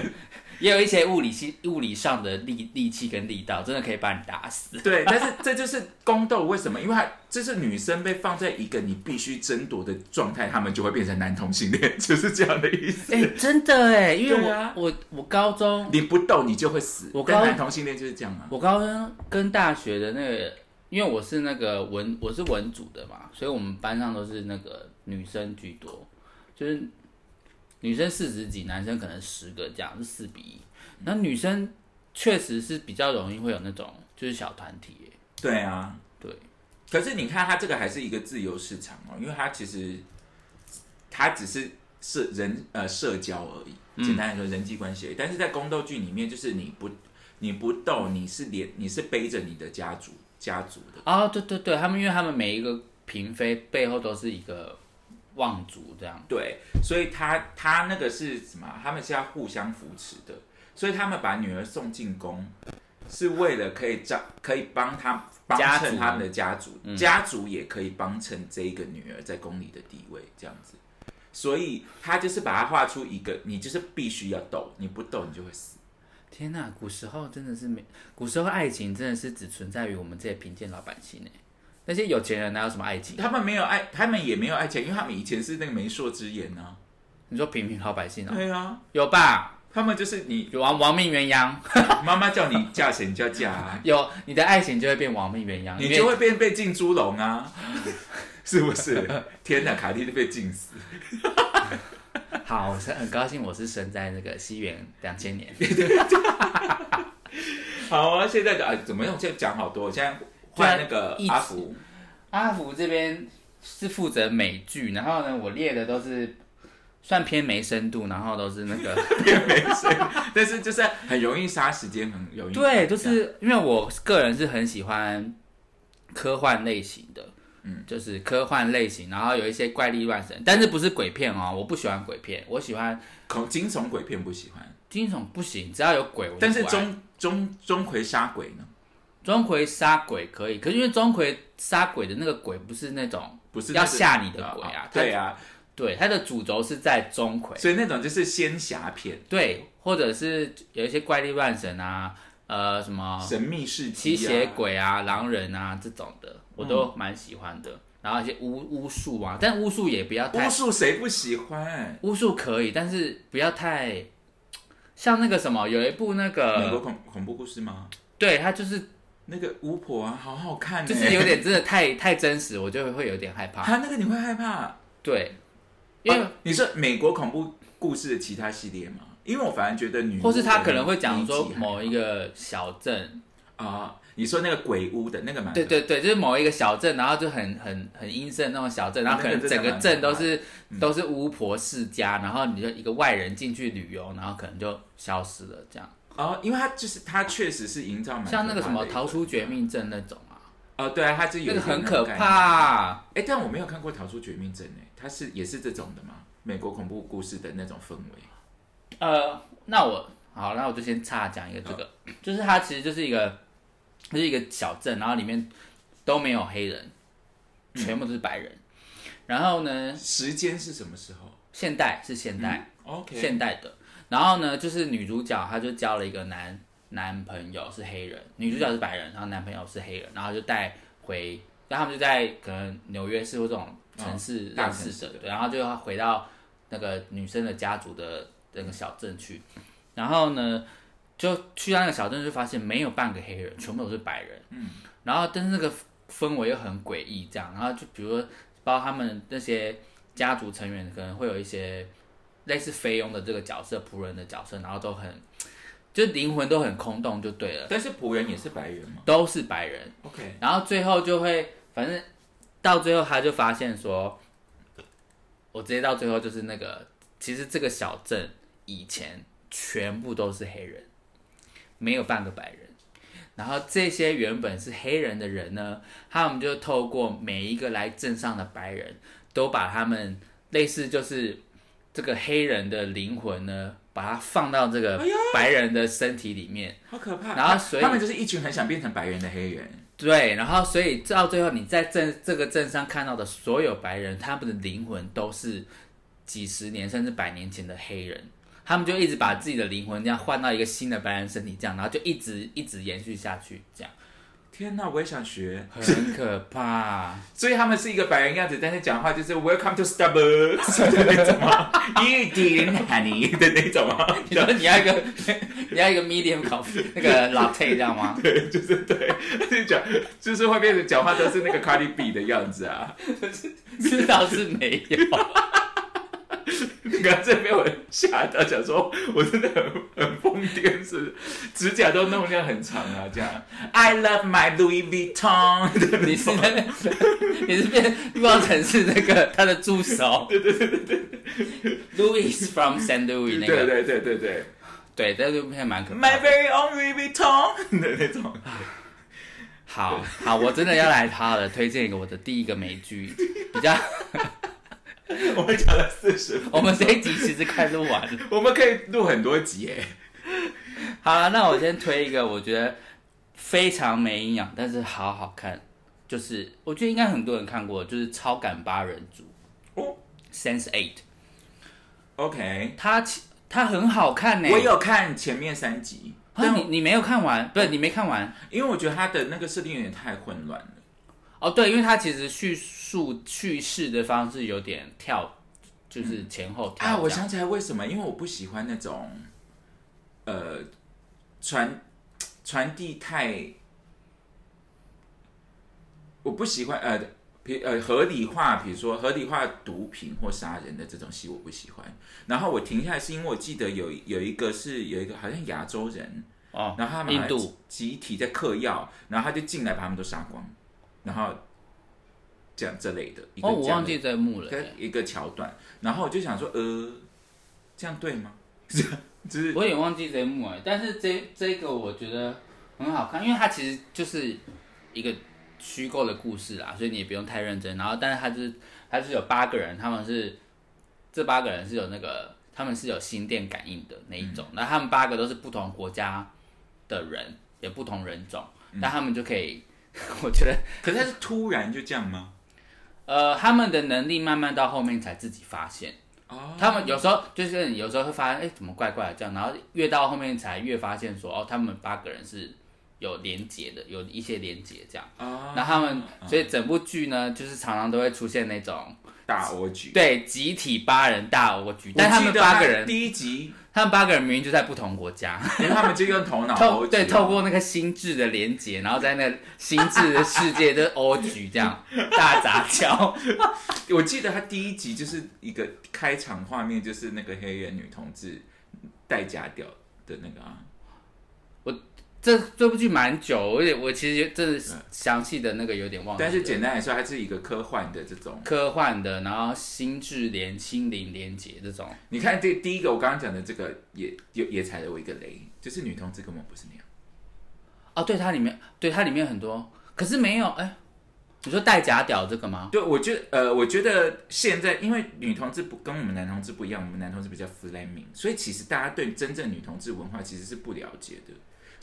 也有一些物理性物理上的力力气跟力道，真的可以把你打死。对，但是这就是宫斗，为什么？因为它这是女生被放在一个你必须争夺的状态，他们就会变成男同性恋，(laughs) 就是这样的意思。哎、真的哎，因为我、啊我我高中你不斗，你就会死。我高但男同性恋就是这样啊。我高中跟大学的那个，因为我是那个文我是文组的嘛，所以我们班上都是那个女生居多，就是女生四十几，男生可能十个这样，是四比一。那女生确实是比较容易会有那种就是小团体耶，对啊，对，可是你看，它这个还是一个自由市场哦，因为它其实它只是社人呃社交而已，嗯简单来说人际关系而已。但是在宫斗剧里面，就是你不你不斗，你是连你是背着你的家族家族的。哦，对对对，他们因为他们每一个嫔妃背后都是一个望族这样，对，所以他他那个是什么？他们是要互相扶持的，所以他们把女儿送进宫，是为了可以照可以帮他帮衬他们的家族，嗯家族也可以帮衬这一个女儿在宫里的地位，这样子。所以他就是把它画出一个，你就是必须要斗，你不斗你就会死。天呐，古时候真的是没，古时候爱情真的是只存在于我们这些贫贱老百姓哎，那些有钱人哪有什么爱情？他们没有爱，他们也没有爱情，因为他们以前是那个媒妁之言啊。你说平民老百姓哦，对啊，有吧？他们就是你有亡亡命鸳鸯，(laughs) 妈妈叫你嫁谁，你就要嫁啊。(laughs) 有你的爱情就会变亡命鸳鸯，你就会变被浸猪笼啊，(laughs) 是不是？天哪，卡蒂就被浸死。好，我是很高兴我是生在那个西元两千年，好啊，现在啊，怎么样？现在讲好多，我现在换那个阿福，阿福这边是负责美剧，然后呢，我列的都是算偏没深度，然后都是那个 (laughs) 偏没深，但是就是很容易杀时间，很容易对，就是因为我个人是很喜欢科幻类型的，嗯，就是科幻类型，然后有一些怪力乱神，但是不是鬼片哦，我不喜欢鬼片，我喜欢恐惊悚鬼片不喜欢，惊悚不行，只要有鬼我但是钟钟钟馗杀鬼呢，钟馗杀鬼可以，可是因为钟馗杀鬼的那个鬼不是那种不是那个吓你的鬼啊，它对啊，对，它的主轴是在钟馗，所以那种就是仙侠片、对，或者是有一些怪力乱神啊，呃，什么神秘事吸迹、啊、血鬼啊、狼人啊这种的，我都蛮喜欢的。然后一些巫巫术啊，但巫术也不要太巫术谁不喜欢？巫术可以，但是不要太像那个什么，有一部那美国个，恐恐怖故事吗？对他就是那个巫婆啊，好好看、欸，就是有点真的太太真实，我就会有点害怕。他那个你会害怕？对，因为、哦你说美国恐怖故事的其他系列吗？因为我反而觉得女或是他可能会讲说某一个小镇，啊、你说那个鬼屋的那个蛮对对对，就是某一个小镇，然后就很很很阴森那种小镇，然后可能整个镇都是都是巫婆世家，然后你就一个外人进去旅游，然后可能就消失了这样。哦，因为他就是他确实是营造蛮像那个什么逃出绝命镇那种啊，哦，对啊，他就有那个很可。怕。哎，但我没有看过《逃出绝命镇》哎，它是也是这种的吗？美国恐怖故事的那种氛围。呃，那我好，那我就先岔讲一个这个，就是它其实就是一个，就是一个小镇，然后里面都没有黑人，全部都是白人。然后呢，时间是什么时候现代是现代，？OK，现代的。然后呢，就是女主角她就交了一个男男朋友是黑人，女主角是白人，然后男朋友是黑人，然后就带回，然后他们就在可能纽约市或这种城市认识的，城市的对，然后就要回到那个女生的家族的那个小镇去，然后呢，就去到那个小镇就发现没有半个黑人，全部都是白人，嗯，然后但是那个氛围又很诡异，这样，然后就比如说，包括他们那些家族成员可能会有一些类似菲佣的这个角色、仆人的角色，然后都很，就灵魂都很空洞，就对了，但是仆人也是白人吗都是白人，？OK，然后最后就会，反正到最后他就发现说，我直接到最后就是那个，其实这个小镇以前全部都是黑人，没有半个白人。然后这些原本是黑人的人呢，他们就透过每一个来镇上的白人，都把他们类似就是这个黑人的灵魂呢，把它放到这个白人的身体里面。好可怕。然后所以他们就是一群很想变成白人的黑人。对，然后所以到最后你在镇这个镇上看到的所有白人，他们的灵魂都是几十年甚至百年前的黑人，他们就一直把自己的灵魂这样换到一个新的白人身体，这样，然后就一直一直延续下去，这样天哪，我也想学。很可怕。(laughs) 所以他们是一个白人样子，但是讲话就是 Welcome to Starbucks (laughs) 的那种吗？(laughs) You didn't honey 的那种吗？你说你要一个你要一个 medium coffee 那个 latte 这样吗？对，就是对，就是讲，就是会变成讲话都是那个 Cardi B 的样子啊。知道是没有。你刚这被我吓到，想说我真的很很疯癫，是指甲都弄这样很长啊，这样。I love my Louis Vuitton (laughs) 你是你是变欲望城市那个他的助手，对对对对对，Louis (laughs) from Saint Louis 那个，对对对对对对，这部片蛮可怕，My。very own Louis Vuitton (laughs) 的那种。好好，我真的要来他了，推荐一个我的第一个美剧，比较，(laughs) 我们讲了四十，我们这一集其实快录完了。我们可以录很多集耶。好了，那我先推一个，我觉得非常没营养，但是好好看，就是我觉得应该很多人看过，就是《超感八人组》哦，Sense Eight，OK，它其它很好看呢。我有看前面三集，啊，但你你没有看完？不是你没看完？因为我觉得它的那个设定有点太混乱了。哦，对，因为他其实叙述叙事的方式有点跳，就是前后跳啊，我想起来为什么？因为我不喜欢那种，呃，传传递太，我不喜欢呃，比呃合理化，比如说合理化毒品或杀人的这种戏，我不喜欢。然后我停下来是因为我记得有有一个是有一个好像亚洲人，哦，然后他们集体在嗑药，然后他就进来把他们都杀光，然后这样这类的一个哦，我忘记这一幕了一个桥段，然后我就想说，呃，这样对吗？(laughs) 就是我也忘记这一幕哎，但是这这个我觉得很好看，因为它其实就是一个虚构的故事啦，所以你也不用太认真。然后，但是它就是它是有八个人，他们是这八个人是有那个他们是有心电感应的那一种，那、他们八个都是不同国家的人，也不同人种，但他们就可以，(laughs) 我觉得可是他是突然就这样吗？呃，他们的能力慢慢到后面才自己发现。哦，他们有时候就是有时候会发现，哎、怎么怪怪的这样，然后越到后面才越发现说，哦，他们八个人是有连接的，有一些连接这样。哦，那他们所以整部剧呢，就是常常都会出现那种大蜗局，对集体八人大蜗局，但他们八个人，第一集，他们八个人明明就在不同国家，因为他们就用头脑 (laughs) 对透过那个心智的连结，然后在那个心智的世界的莴苣这样 (laughs) 大杂交。我记得他第一集就是一个开场画面，就是那个黑人女同志戴假屌的那个啊，这这部剧蛮久，我有点我其实真的是详细的那个有点忘了。但是简单来说，它是一个科幻的这种。科幻的，然后心智连心灵连结这种。你看这第一个我刚刚讲的这个也也也踩了我一个雷，就是女同志根本不是那样。哦，对，它里面对它里面很多，可是没有哎，你说戴假屌这个吗？对，我觉得呃，我觉得现在因为女同志不跟我们男同志不一样，我们男同志比较 flaming，所以其实大家对真正女同志文化其实是不了解的。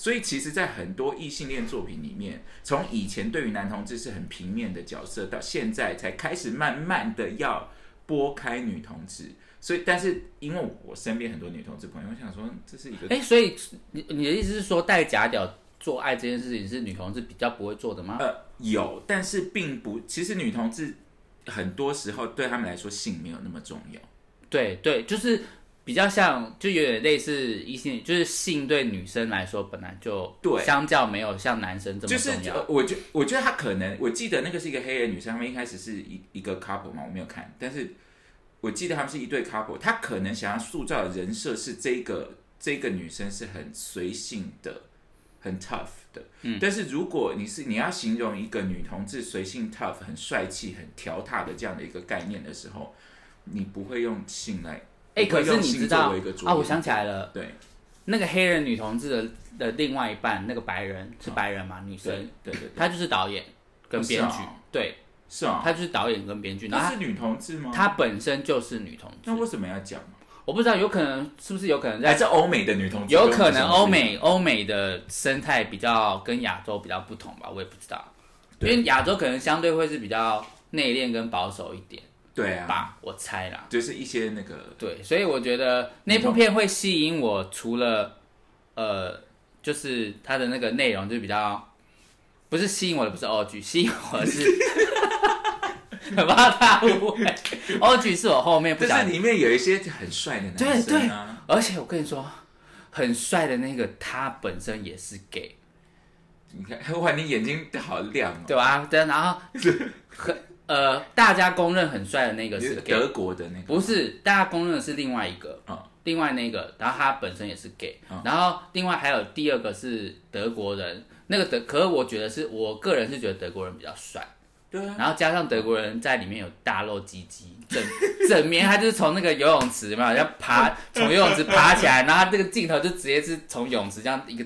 所以其实，在很多异性恋作品里面，从以前对于男同志是很平面的角色，到现在才开始慢慢的要拨开女同志。所以，但是因为我身边很多女同志朋友，我想说这是一个哎，所以你你的意思是说戴假屌做爱这件事情是女同志比较不会做的吗？呃有，但是并不，其实女同志很多时候对他们来说性没有那么重要。对对，就是比较像，就有点类似异性，就是性对女生来说本来就对。相较没有像男生这么就是重要。呃我觉我觉得他可能，我记得那个是一个黑人女生，他们一开始是一一个 couple 嘛，我没有看，但是我记得他们是一对 couple，他可能想要塑造的人设是这个这个女生是很随性的，很 tough 的，嗯，但是如果你是你要形容一个女同志随性 tough、很帅气、很调踏的这样的一个概念的时候，你不会用性来，哎，可是你知道啊，我想起来了，对那个黑人女同志的的另外一半，那个白人是白人嘛，女生对，对她就是导演跟编剧哦，对，是啊，她就是导演跟编剧，她她是女同志吗？她本身就是女同志那，为什么要讲？我不知道有可能是不是有可能在，来自欧美的女同志，有可能欧美欧美的生态比较跟亚洲比较不同吧，我也不知道，因为亚洲可能相对会是比较内敛跟保守一点对啊，吧，我猜啦。就是一些那个对，所以我觉得那部片会吸引我，除了呃，就是它的那个内容就比较，不是吸引我的不是 O G，吸引我的是，(laughs) 很怕大误会，O G 是我后面不想但是里面有一些很帅的男生啊，而且我跟你说，很帅的那个他本身也是 gay，你看，哇，你眼睛好亮哦。对吧？对，然后 (laughs) 很呃，大家公认很帅的那个是你是 gay，德国的那个，不是，大家公认的是另外一个，嗯。另外那个，然后他本身也是 gay，、嗯。然后另外还有第二个是德国人，那个德，可是我觉得是我个人是觉得德国人比较帅，对啊，然后加上德国人在里面有大露鸡鸡，整 (laughs) 整面他就是从那个游泳池嘛，要爬 (laughs) 从游泳池爬起来，然后他这个镜头就直接是从泳池这样一个，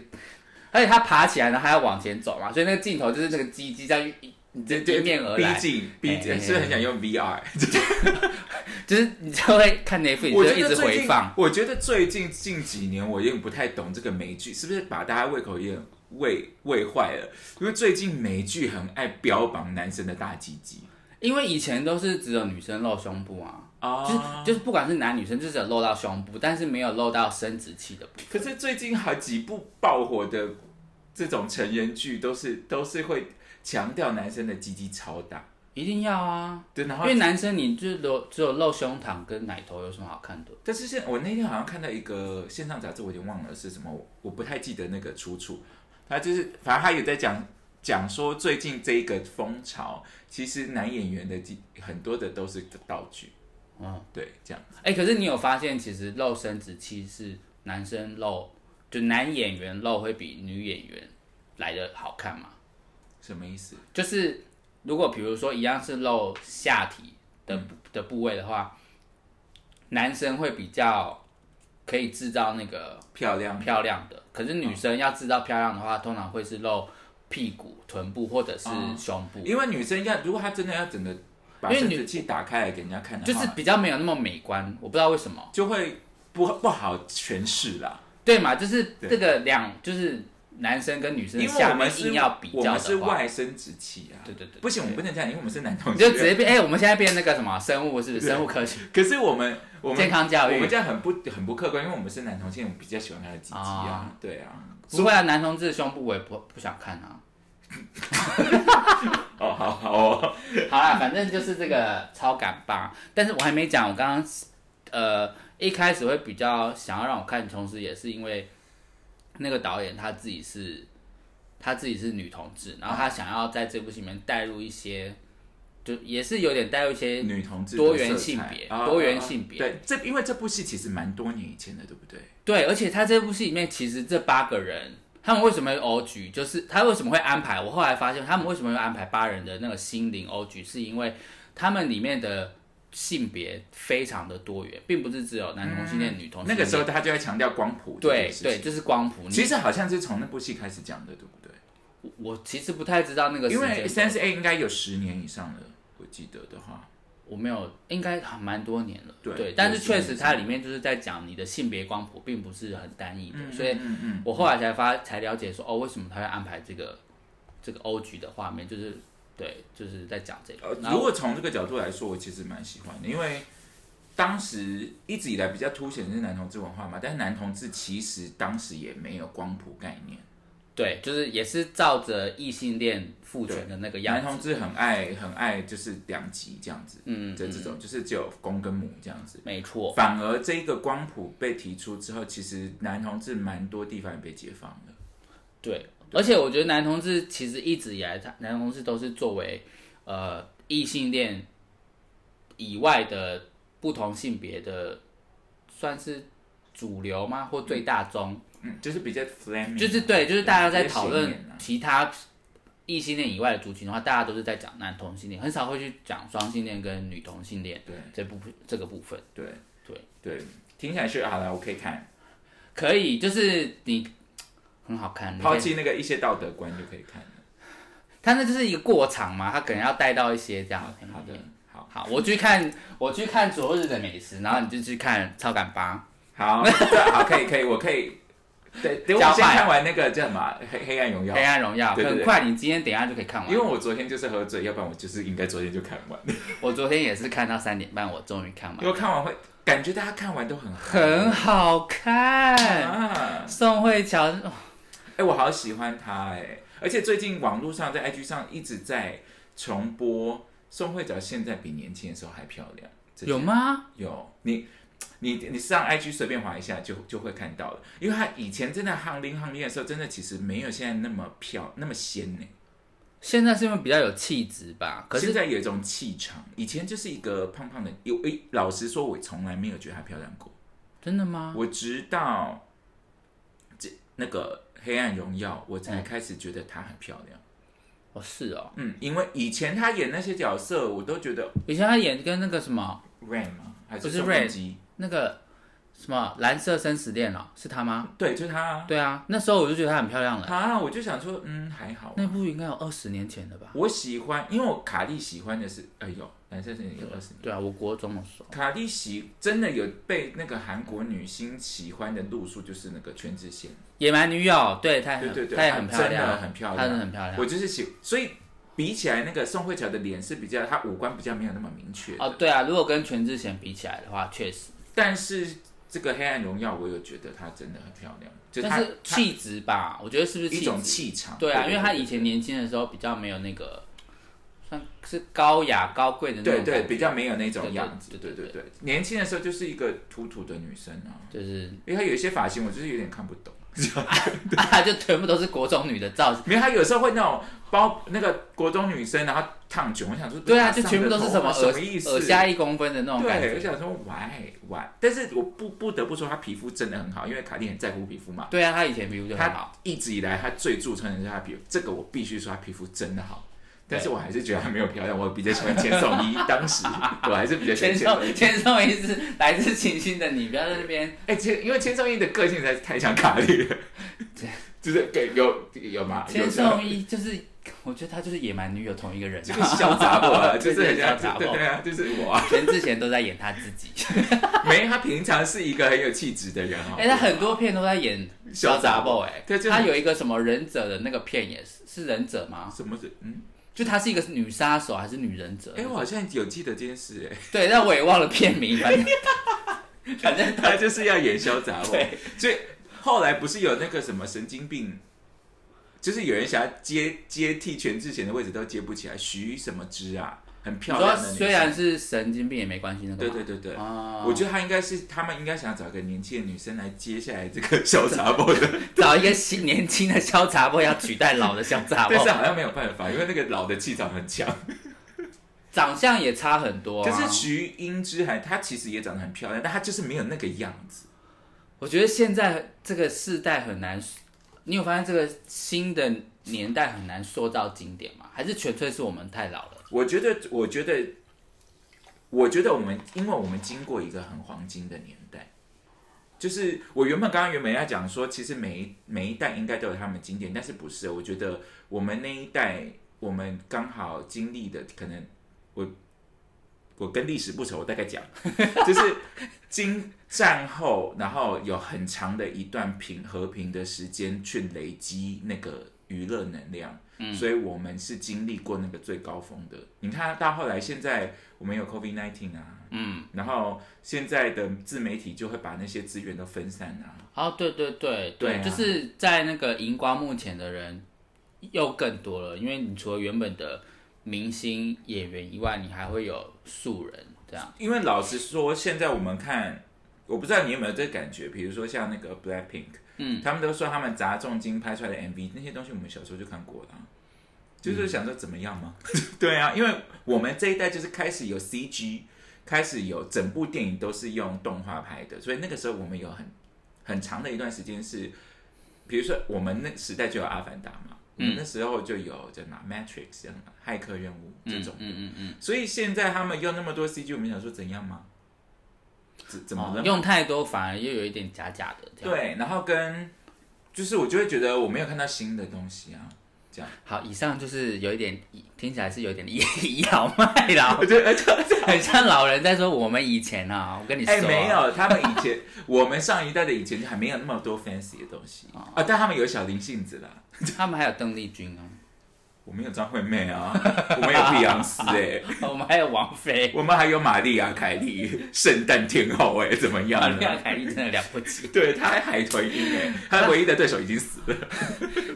而且他爬起来，然后还要往前走嘛，所以那个镜头就是这个鸡鸡这样一这对面而来逼，近逼近，嘿嘿嘿是不是很想用 VR。(laughs) 就是你就会看 Netflix 我就一直回放。，我觉得最近近几年我有点不太懂这个美剧，是不是把大家胃口有点喂喂坏了？因为最近美剧很爱标榜男生的大鸡鸡因为以前都是只有女生露胸部啊，啊就是就是不管是男女生，就是有露到胸部，但是没有露到生殖器的部分。可是最近好几部爆火的这种成人剧，都是都是会强调男生的鸡鸡超大，一定要啊，对，然后因为男生你就露只有露胸膛跟奶头有什么好看的？但是现我那天好像看到一个线上杂志，我已经忘了是什么，我我不太记得那个出处。他就是反正他有在讲讲说最近这一个风潮，其实男演员的鸡很多的都是道具，嗯，对，这样哎、可是你有发现，其实露生殖器是男生露，就男演员露会比女演员来的好看吗？什么意思？就是如果比如说一样是露下体的、嗯的部位的话，男生会比较可以制造那个漂亮，漂亮的，可是女生要制造漂亮的话，通常会是露屁股、臀部或者是哦胸部，因为女生要如果她真的要整个把因为女生殖器打开来给人家看的话，就是比较没有那么美观，我不知道为什么。就会不不好诠释啦。对嘛，就是对这个两就是男生跟女生因为下面我们是硬要比我们是较的话，外生殖器啊，对对对，不行，我们不能这样，因为我们是男同你就直接变哎、我们现在变那个什么生物是不是？对。生物科学。可是我们我们健康教育。我们？这样很不很不客观，因为我们是男同性，我们比较喜欢他的鸡鸡啊，对啊。不会啊，男同志的胸部我也不不想看啊。(laughs) 哦，好好哦，好啦，反正就是这个超感吧，但是我还没讲，我刚刚呃一开始会比较想要让我看，同时也是因为那个导演他自己是他自己是女同志，然后他想要在这部戏里面带入一些，就也是有点带入一些女同志多元性别啊多元性别对，这因为这部戏其实蛮多年以前的，对不对？对，而且他这部戏里面其实这八个人，他们为什么会欧局？就是他为什么会安排？我后来发现他们为什么会安排八人的那个心灵欧局，是因为他们里面的性别非常的多元，并不是只有男同性恋、女同性恋。那个时候他就在强调光谱这对对，就是光谱。其实好像是从那部戏开始讲的，对不对？我其实不太知道那个时因为三十 A 应该有十年以上了，我记得的话，我没有，应该还蛮多年了。对但是有确实它里面就是在讲你的性别光谱并不是很单一的，嗯所以我后来才发才了解说，哦，为什么他会安排这个这个欧局的画面，就是对，就是在讲这个。呃，如果从这个角度来说，我其实蛮喜欢的，因为当时一直以来比较凸显的是男同志文化嘛，但是男同志其实当时也没有光谱概念，对，就是也是照着异性恋父权的那个样男同，志很爱很爱就是两极这样子，嗯，的这种就是只有公跟母这样子。没错，反而这个光谱被提出之后，其实男同志蛮多地方也被解放了。对。而且我觉得男同志其实一直以来，他男同志都是作为呃异性恋以外的不同性别的，算是主流吗？或最大宗？嗯，就是比较 flaming，就是对，就是大家在讨论其他异性恋以外的族群的话，大家都是在讲男同性恋，很少会去讲双性恋跟女同性恋对这部分这个部分。对对对，听起来是好了，我可以看，可以，就是你很好看，抛弃那个一些道德观就可以看了。它那就是一个过场嘛，他可能要带到一些这样。好的，好，好，我去看我去看昨日的美食，然后你就去看超感八。好，对，好，可以，可以，我可以。对，等我先看完那个叫什么《黑黑暗荣耀黑》，暗荣耀很快，你今天等一下就可以看完。因为我昨天就是喝醉，要不然我就是应该昨天就看完。我昨天也是看到三点半，我终于看完因为，看完会感觉大家看完都很很好看。啊。宋慧乔，哦哎、我好喜欢他哎、而且最近网络上在 IG 上一直在重播宋慧乔现在比年轻的时候还漂亮，有？吗？有，你你你上 IG 随便划一下就就会看到了，因为她以前真的夯拎夯拎的时候，真的其实没有现在那么漂那么仙呢、现在是因为比较有气质吧，可现在有一种气场，以前就是一个胖胖的，有诶，老实说，我从来没有觉得她漂亮过。真的吗？我直到这那个黑暗荣耀，我才开始觉得她很漂亮。哦，是哦，嗯，因为以前她演那些角色，我都觉得以前她演跟那个什么 Rain 吗？还不是 Rain？那个什么蓝色生死恋哦，是她吗？对，就是她啊。对啊，那时候我就觉得她很漂亮了。啊，我就想说，嗯，还好啊。那部应该有二十年前的吧？我喜欢，因为我卡莉喜欢的是，哎呦，蓝色生死有二十年。对啊，我国中的时候。卡莉喜真的有被那个韩国女星喜欢的路数，就是那个全智贤。野蛮女友，对，她很，对对对，她也很漂真的亮，很漂亮，她真的很漂亮。我就是喜，所以比起来，那个宋慧乔的脸是比较，她五官比较没有那么明确的。哦，对啊，如果跟全智贤比起来的话，确实，但是这个黑暗荣耀，我有觉得她真的很漂亮，就是她但是气质吧，我觉得是不是一种？气场。对啊，因为她以前年轻的时候比较没有那个，算是高雅高贵的那种对对比较没有那种样子。对对对对年轻的时候就是一个土土的女生啊，就是因为她有一些发型，我就是有点看不懂。(laughs) (laughs) 啊，就全部都是国中女的造型。没有她有时候会那种包那个国中女生，然后烫卷，我想说，对啊，就全部都是什么耳什么意思？耳下一公分的那种感觉，我。想说 why why，但是我不不得不说，她皮肤真的很好，因为卡蒂很在乎皮肤嘛。对啊，她以前皮肤就很好。一直以来，她最著称的是她皮肤，这个我必须说，她皮肤真的好。但是我还是觉得她没有漂亮，我比较喜欢千颂伊。当时我还是比较喜欢千 (laughs) 千颂伊。千颂伊是来自清新的你，不要在那边。哎，千因为千颂伊的个性实在是太像卡莉了，(laughs) 就是给有有吗？有千颂伊就是，我觉得他就是野蛮女友同一个人、就是小杂货啊，就是很像 (laughs) 小杂货对对啊，就是我啊。全智贤都在演他自己，没，他平常是一个很有气质的人哦。哎、他很多片都在演小杂货，哎，对就他有一个什么忍者的那个片也是是忍者吗？什么是嗯？就她是一个女杀手还是女忍者？哎，我好像有记得这件事哎。对，但我也忘了片名，反正 (laughs) 反正他就是要演小杂货，所以后来不是有那个什么神经病，就是有人想要接接替全智贤的位置都接不起来，徐什么之啊，很漂亮的女生虽然是神经病也没关系，那个对对对对，啊，我觉得他应该是他们应该想找一个年轻的女生来接下来这个小杂波的，(laughs) 找一个新年轻的小杂波要取代老的小杂波，(laughs) 但是好像没有办法，因为那个老的气场很强。长相也差很多、啊。可是徐英之还她其实也长得很漂亮，但她就是没有那个样子。我觉得现在这个世代很难，你有发现这个新的年代很难塑造经典吗？还是纯粹是我们太老了？我觉得，我觉得，我觉得我们，因为我们经过一个很黄金的年代，就是我原本刚刚原本要讲说，其实每一每一代应该都有他们经典，但是不是？我觉得我们那一代，我们刚好经历的，可能我我跟历史不熟，我大概讲，(laughs) 就是经战后，然后有很长的一段平和平的时间去累积那个娱乐能量。所以我们是经历过那个最高峰的。你看到后来，现在我们有 COVID nineteen 啊，嗯，然后现在的自媒体就会把那些资源都分散啊。哦，对对对对啊就是在那个荧光幕前的人又更多了，因为你除了原本的明星演员以外，你还会有素人这样。因为老实说，现在我们看，我不知道你有没有这个感觉，比如说像那个 Blackpink，嗯，他们都说他们砸重金拍出来的 MV，那些东西我们小时候就看过了啊、就是想说怎么样吗？(laughs) 对啊，因为我们这一代就是开始有 CG，开始有整部电影都是用动画拍的，所以那个时候我们有很很长的一段时间是，比如说我们那时代就有《阿凡达》嘛，嗯。那时候就有叫哪《Matrix》这样的骇客任务这种。的，嗯嗯嗯，所以现在他们用那么多 CG，我们想说怎样吗？怎怎么了？哦用太多反而又有一点假假的。对，然后跟就是我就会觉得我没有看到新的东西啊，这样。好，以上就是有一点听起来是有点倚倚老卖老 (laughs) 我，觉得，很像老人在说我们以前啊，我跟你说，哎、没，有，他们以前我们上一代的以前就还没有那么多 fancy 的东西哦啊，但他们有小林杏子啦。(laughs) 他们还有邓丽君啊，我们有张惠妹啊，(laughs) 我们有碧昂斯哎，(laughs) 我们还有王菲，我们还有玛丽亚凯莉，圣诞天后哎、怎么样玛丽亚呢？凯莉真的了不起，(laughs) 对，她还海豚音哎，她唯一的对手已经死了。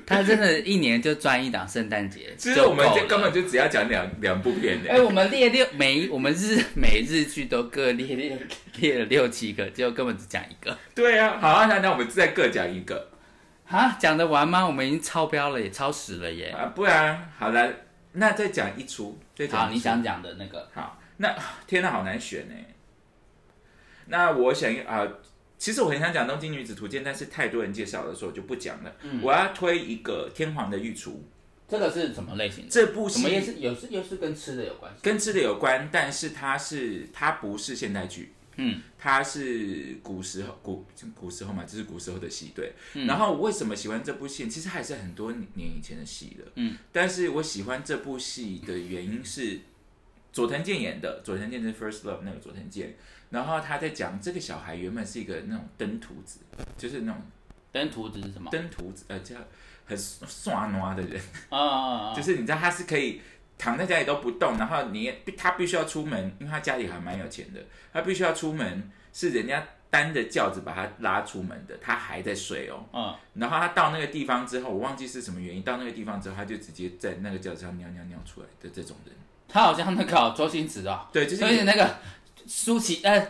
她真的一年就赚一档圣诞节，其实我们就根本就只要讲两两部片哎、的。我们列六每我们日每日剧都各列列列了六七个，结果根本只讲一个。对啊，好啊，那那我们再各讲一个啊，讲得完吗？我们已经超标了，也超时了耶。啊，不然好了，那再讲一出，再讲好，你想讲的那个，好，那天呐，好难选呢。那我想啊、其实我很想讲《东京女子图鉴》，但是太多人介绍的时候我就不讲了。嗯我要推一个《天皇的御厨这个是什么类型》的？这部什么也戏，是有是又是跟吃的有关系。跟吃的有关，但是它是它不是现代剧，嗯，它是古时候古古时候嘛，就是古时候的戏对。嗯然后我为什么喜欢这部戏？其实还是很多年以前的戏了，嗯，但是我喜欢这部戏的原因是佐藤健演的，佐藤健是《First Love》那个佐藤健，然后他在讲这个小孩原本是一个那种登徒子，就是那种登徒子是什么？登徒子，呃，叫很耍挪的人，啊！(laughs) 就是你知道他是可以躺在家里都不动，然后你也他必须要出门，因为他家里还蛮有钱的，他必须要出门，是人家担着轿子把他拉出门的，他还在睡哦。嗯，然后他到那个地方之后，我忘记是什么原因，到那个地方之后，他就直接在那个轿子上尿尿尿出来的这种人。他好像那个哦周星驰哦，对，就是那个舒淇呃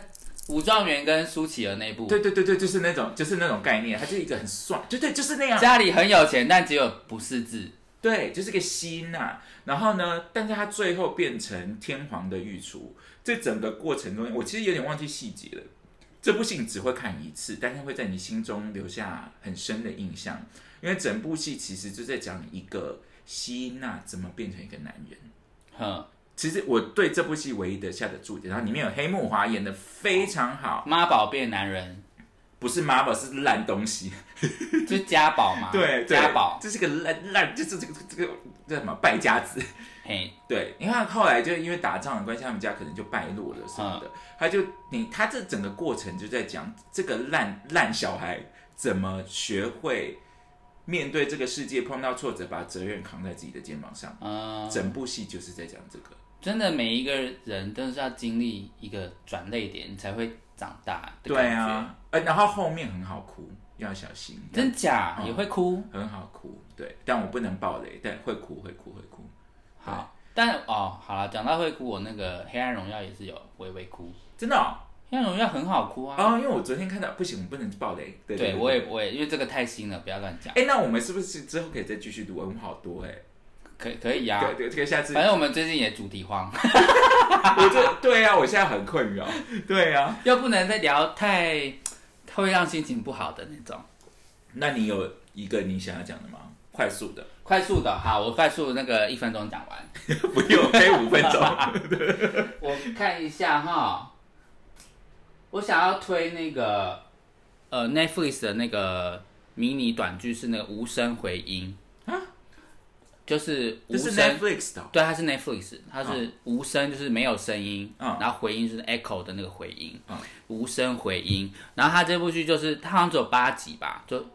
武状元跟舒淇儿那部，对对对对，就是那种就是那种概念，他就是一个很帅，对对，就是那样。家里很有钱，但只有不识字。对，就是个心呐、然后呢，但是他最后变成天皇的御厨，这整个过程中，我其实有点忘记细节了。这部戏你只会看一次，但是会在你心中留下很深的印象，因为整部戏其实就在讲一个希娜怎么变成一个男人。哼，其实我对这部戏唯一的下的注解，然后里面有黑木华演的非常好，妈宝变男人不是妈宝是烂东西，(laughs) 就是家宝嘛，对，对家宝，这是个烂烂，就是这个这个叫什么败家子。嘿，对，你看后来就因为打仗的关系，他们家可能就败落了什么的。他就你他这整个过程就在讲这个烂烂小孩怎么学会面对这个世界，碰到挫折把责任扛在自己的肩膀上。嗯，整部戏就是在讲这个。真的每一个人都是要经历一个转泪点，你才会长大的对。啊，呃，然后后面很好哭，要小心。真假、嗯也会哭。很好哭，对，但我不能爆雷，但会哭会哭会哭。好，但哦，好了，讲到会哭，我那个《黑暗荣耀》也是有微微哭，真的哦，《黑暗荣耀》很好哭啊。哦因为我昨天看到，不行，我不能爆雷。对，我也我也，因为这个太新了，不要乱讲。哎，那我们是不是之后可以再继续读？我们好多哎。可可以啊，对对，这个下次反正我们最近也主题荒，(laughs) 我这对啊，我现在很困扰。(laughs) 对啊，又不能再聊太会让心情不好的那种。那你有一个你想要讲的吗？快速的，快速的，好，我快速那个一分钟讲完。(laughs) 不用，可以五分钟。我看一下哈，我想要推那个呃 Netflix 的那个迷你短剧是那个无声回音啊，就是无声，Netflix 的哦。对，它是 Netflix，它是无声，就是没有声音，嗯然后回音就是 echo 的那个回音，嗯无声回音。然后它这部剧就是它好像只有八集吧，就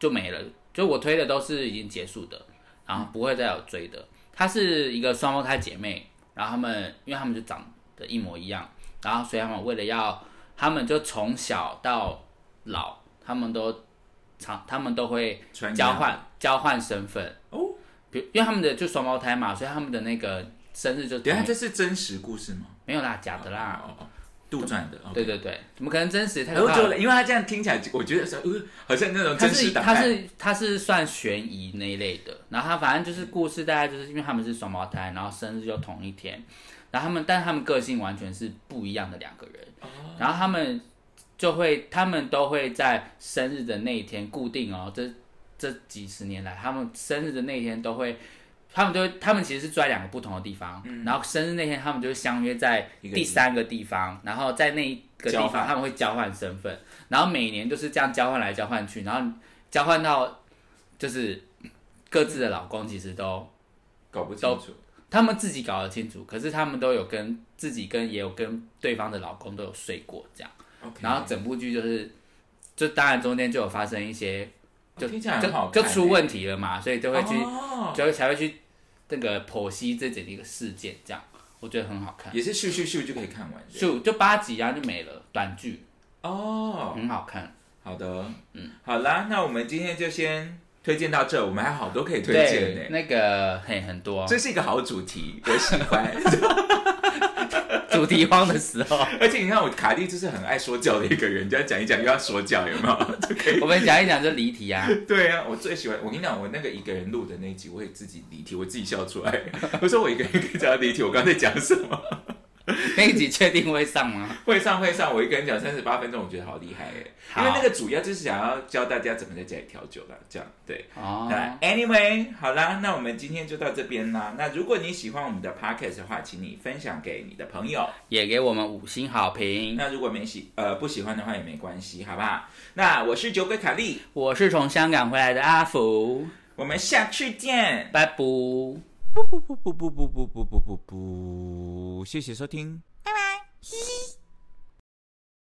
就没了。就我推的都是已经结束的，然后不会再有追的。它是一个双胞胎姐妹，然后她们因为她们就长得一模一样，然后所以她们为了要，她们就从小到老，她们都常，她们都会穿交换交换身份哦。比如因为他们的就双胞胎嘛，所以他们的那个生日就等一下，这是真实故事吗？没有啦，假的啦。哦，哦杜撰的。对对对，怎么可能真实？太然后就可怕了。因为他这样听起来，我觉得是呃，好像那种它真实是它档案。是它是算悬疑那一类的，然后他反正就是故事，大概就是因为他们是双胞胎，然后生日就同一天，然后他们但他们个性完全是不一样的两个人，哦然后他们就会他们都会在生日的那一天固定哦，这这几十年来，他们生日的那一天都会。他们就会，他们其实是住在两个不同的地方，然后生日那天他们就会相约在嗯一个第三个地方，然后在那一个地方他们会交换身份，然后每年就是这样交换来交换去，然后交换到就是各自的老公其实都搞不清楚。他们自己搞得清楚，可是他们都有跟自己跟也有跟对方的老公都有睡过这样然后整部剧就是就当然中间就有发生一些就哦听起来就很好就出问题了嘛，所以就会去、哦，就会才会去那个剖析这整一个事件这样，我觉得很好看。也是咻咻咻就可以看完咻。就就八集啊就没了，短剧哦，很好看。好的，嗯，好啦，那我们今天就先推荐到这，我们还有好多可以推荐对，呢。那个嘿很多这是一个好主题，我喜欢。(laughs) (laughs) 主题荒的时候，而且你看，我卡蒂就是很爱说教的一个人，就要讲一讲又要说教，有没有？(laughs) 就可以。我们讲一讲就离题啊。对啊，我最喜欢。我跟你讲，我那个一个人录的那一集，我也自己离题，我自己笑出来。(laughs) 我说我一个人可以讲离题，我刚才讲什么？(laughs) 那一集确定会上吗？会上会上，我一个人讲三十八分钟，我觉得好厉害哎。因为那个主要就是想要教大家怎么在家里调酒啦，这样对。哦，那 anyway，好啦，那我们今天就到这边啦。那如果你喜欢我们的 podcast 的话，请你分享给你的朋友。也给我们五星好评。那如果没喜呃不喜欢的话也没关系，好不好？那我是酒鬼卡莉，我是从香港回来的阿福，我们下次见。拜拜。不不不不不不不不不不不，谢谢收听，拜拜，嘻嘻。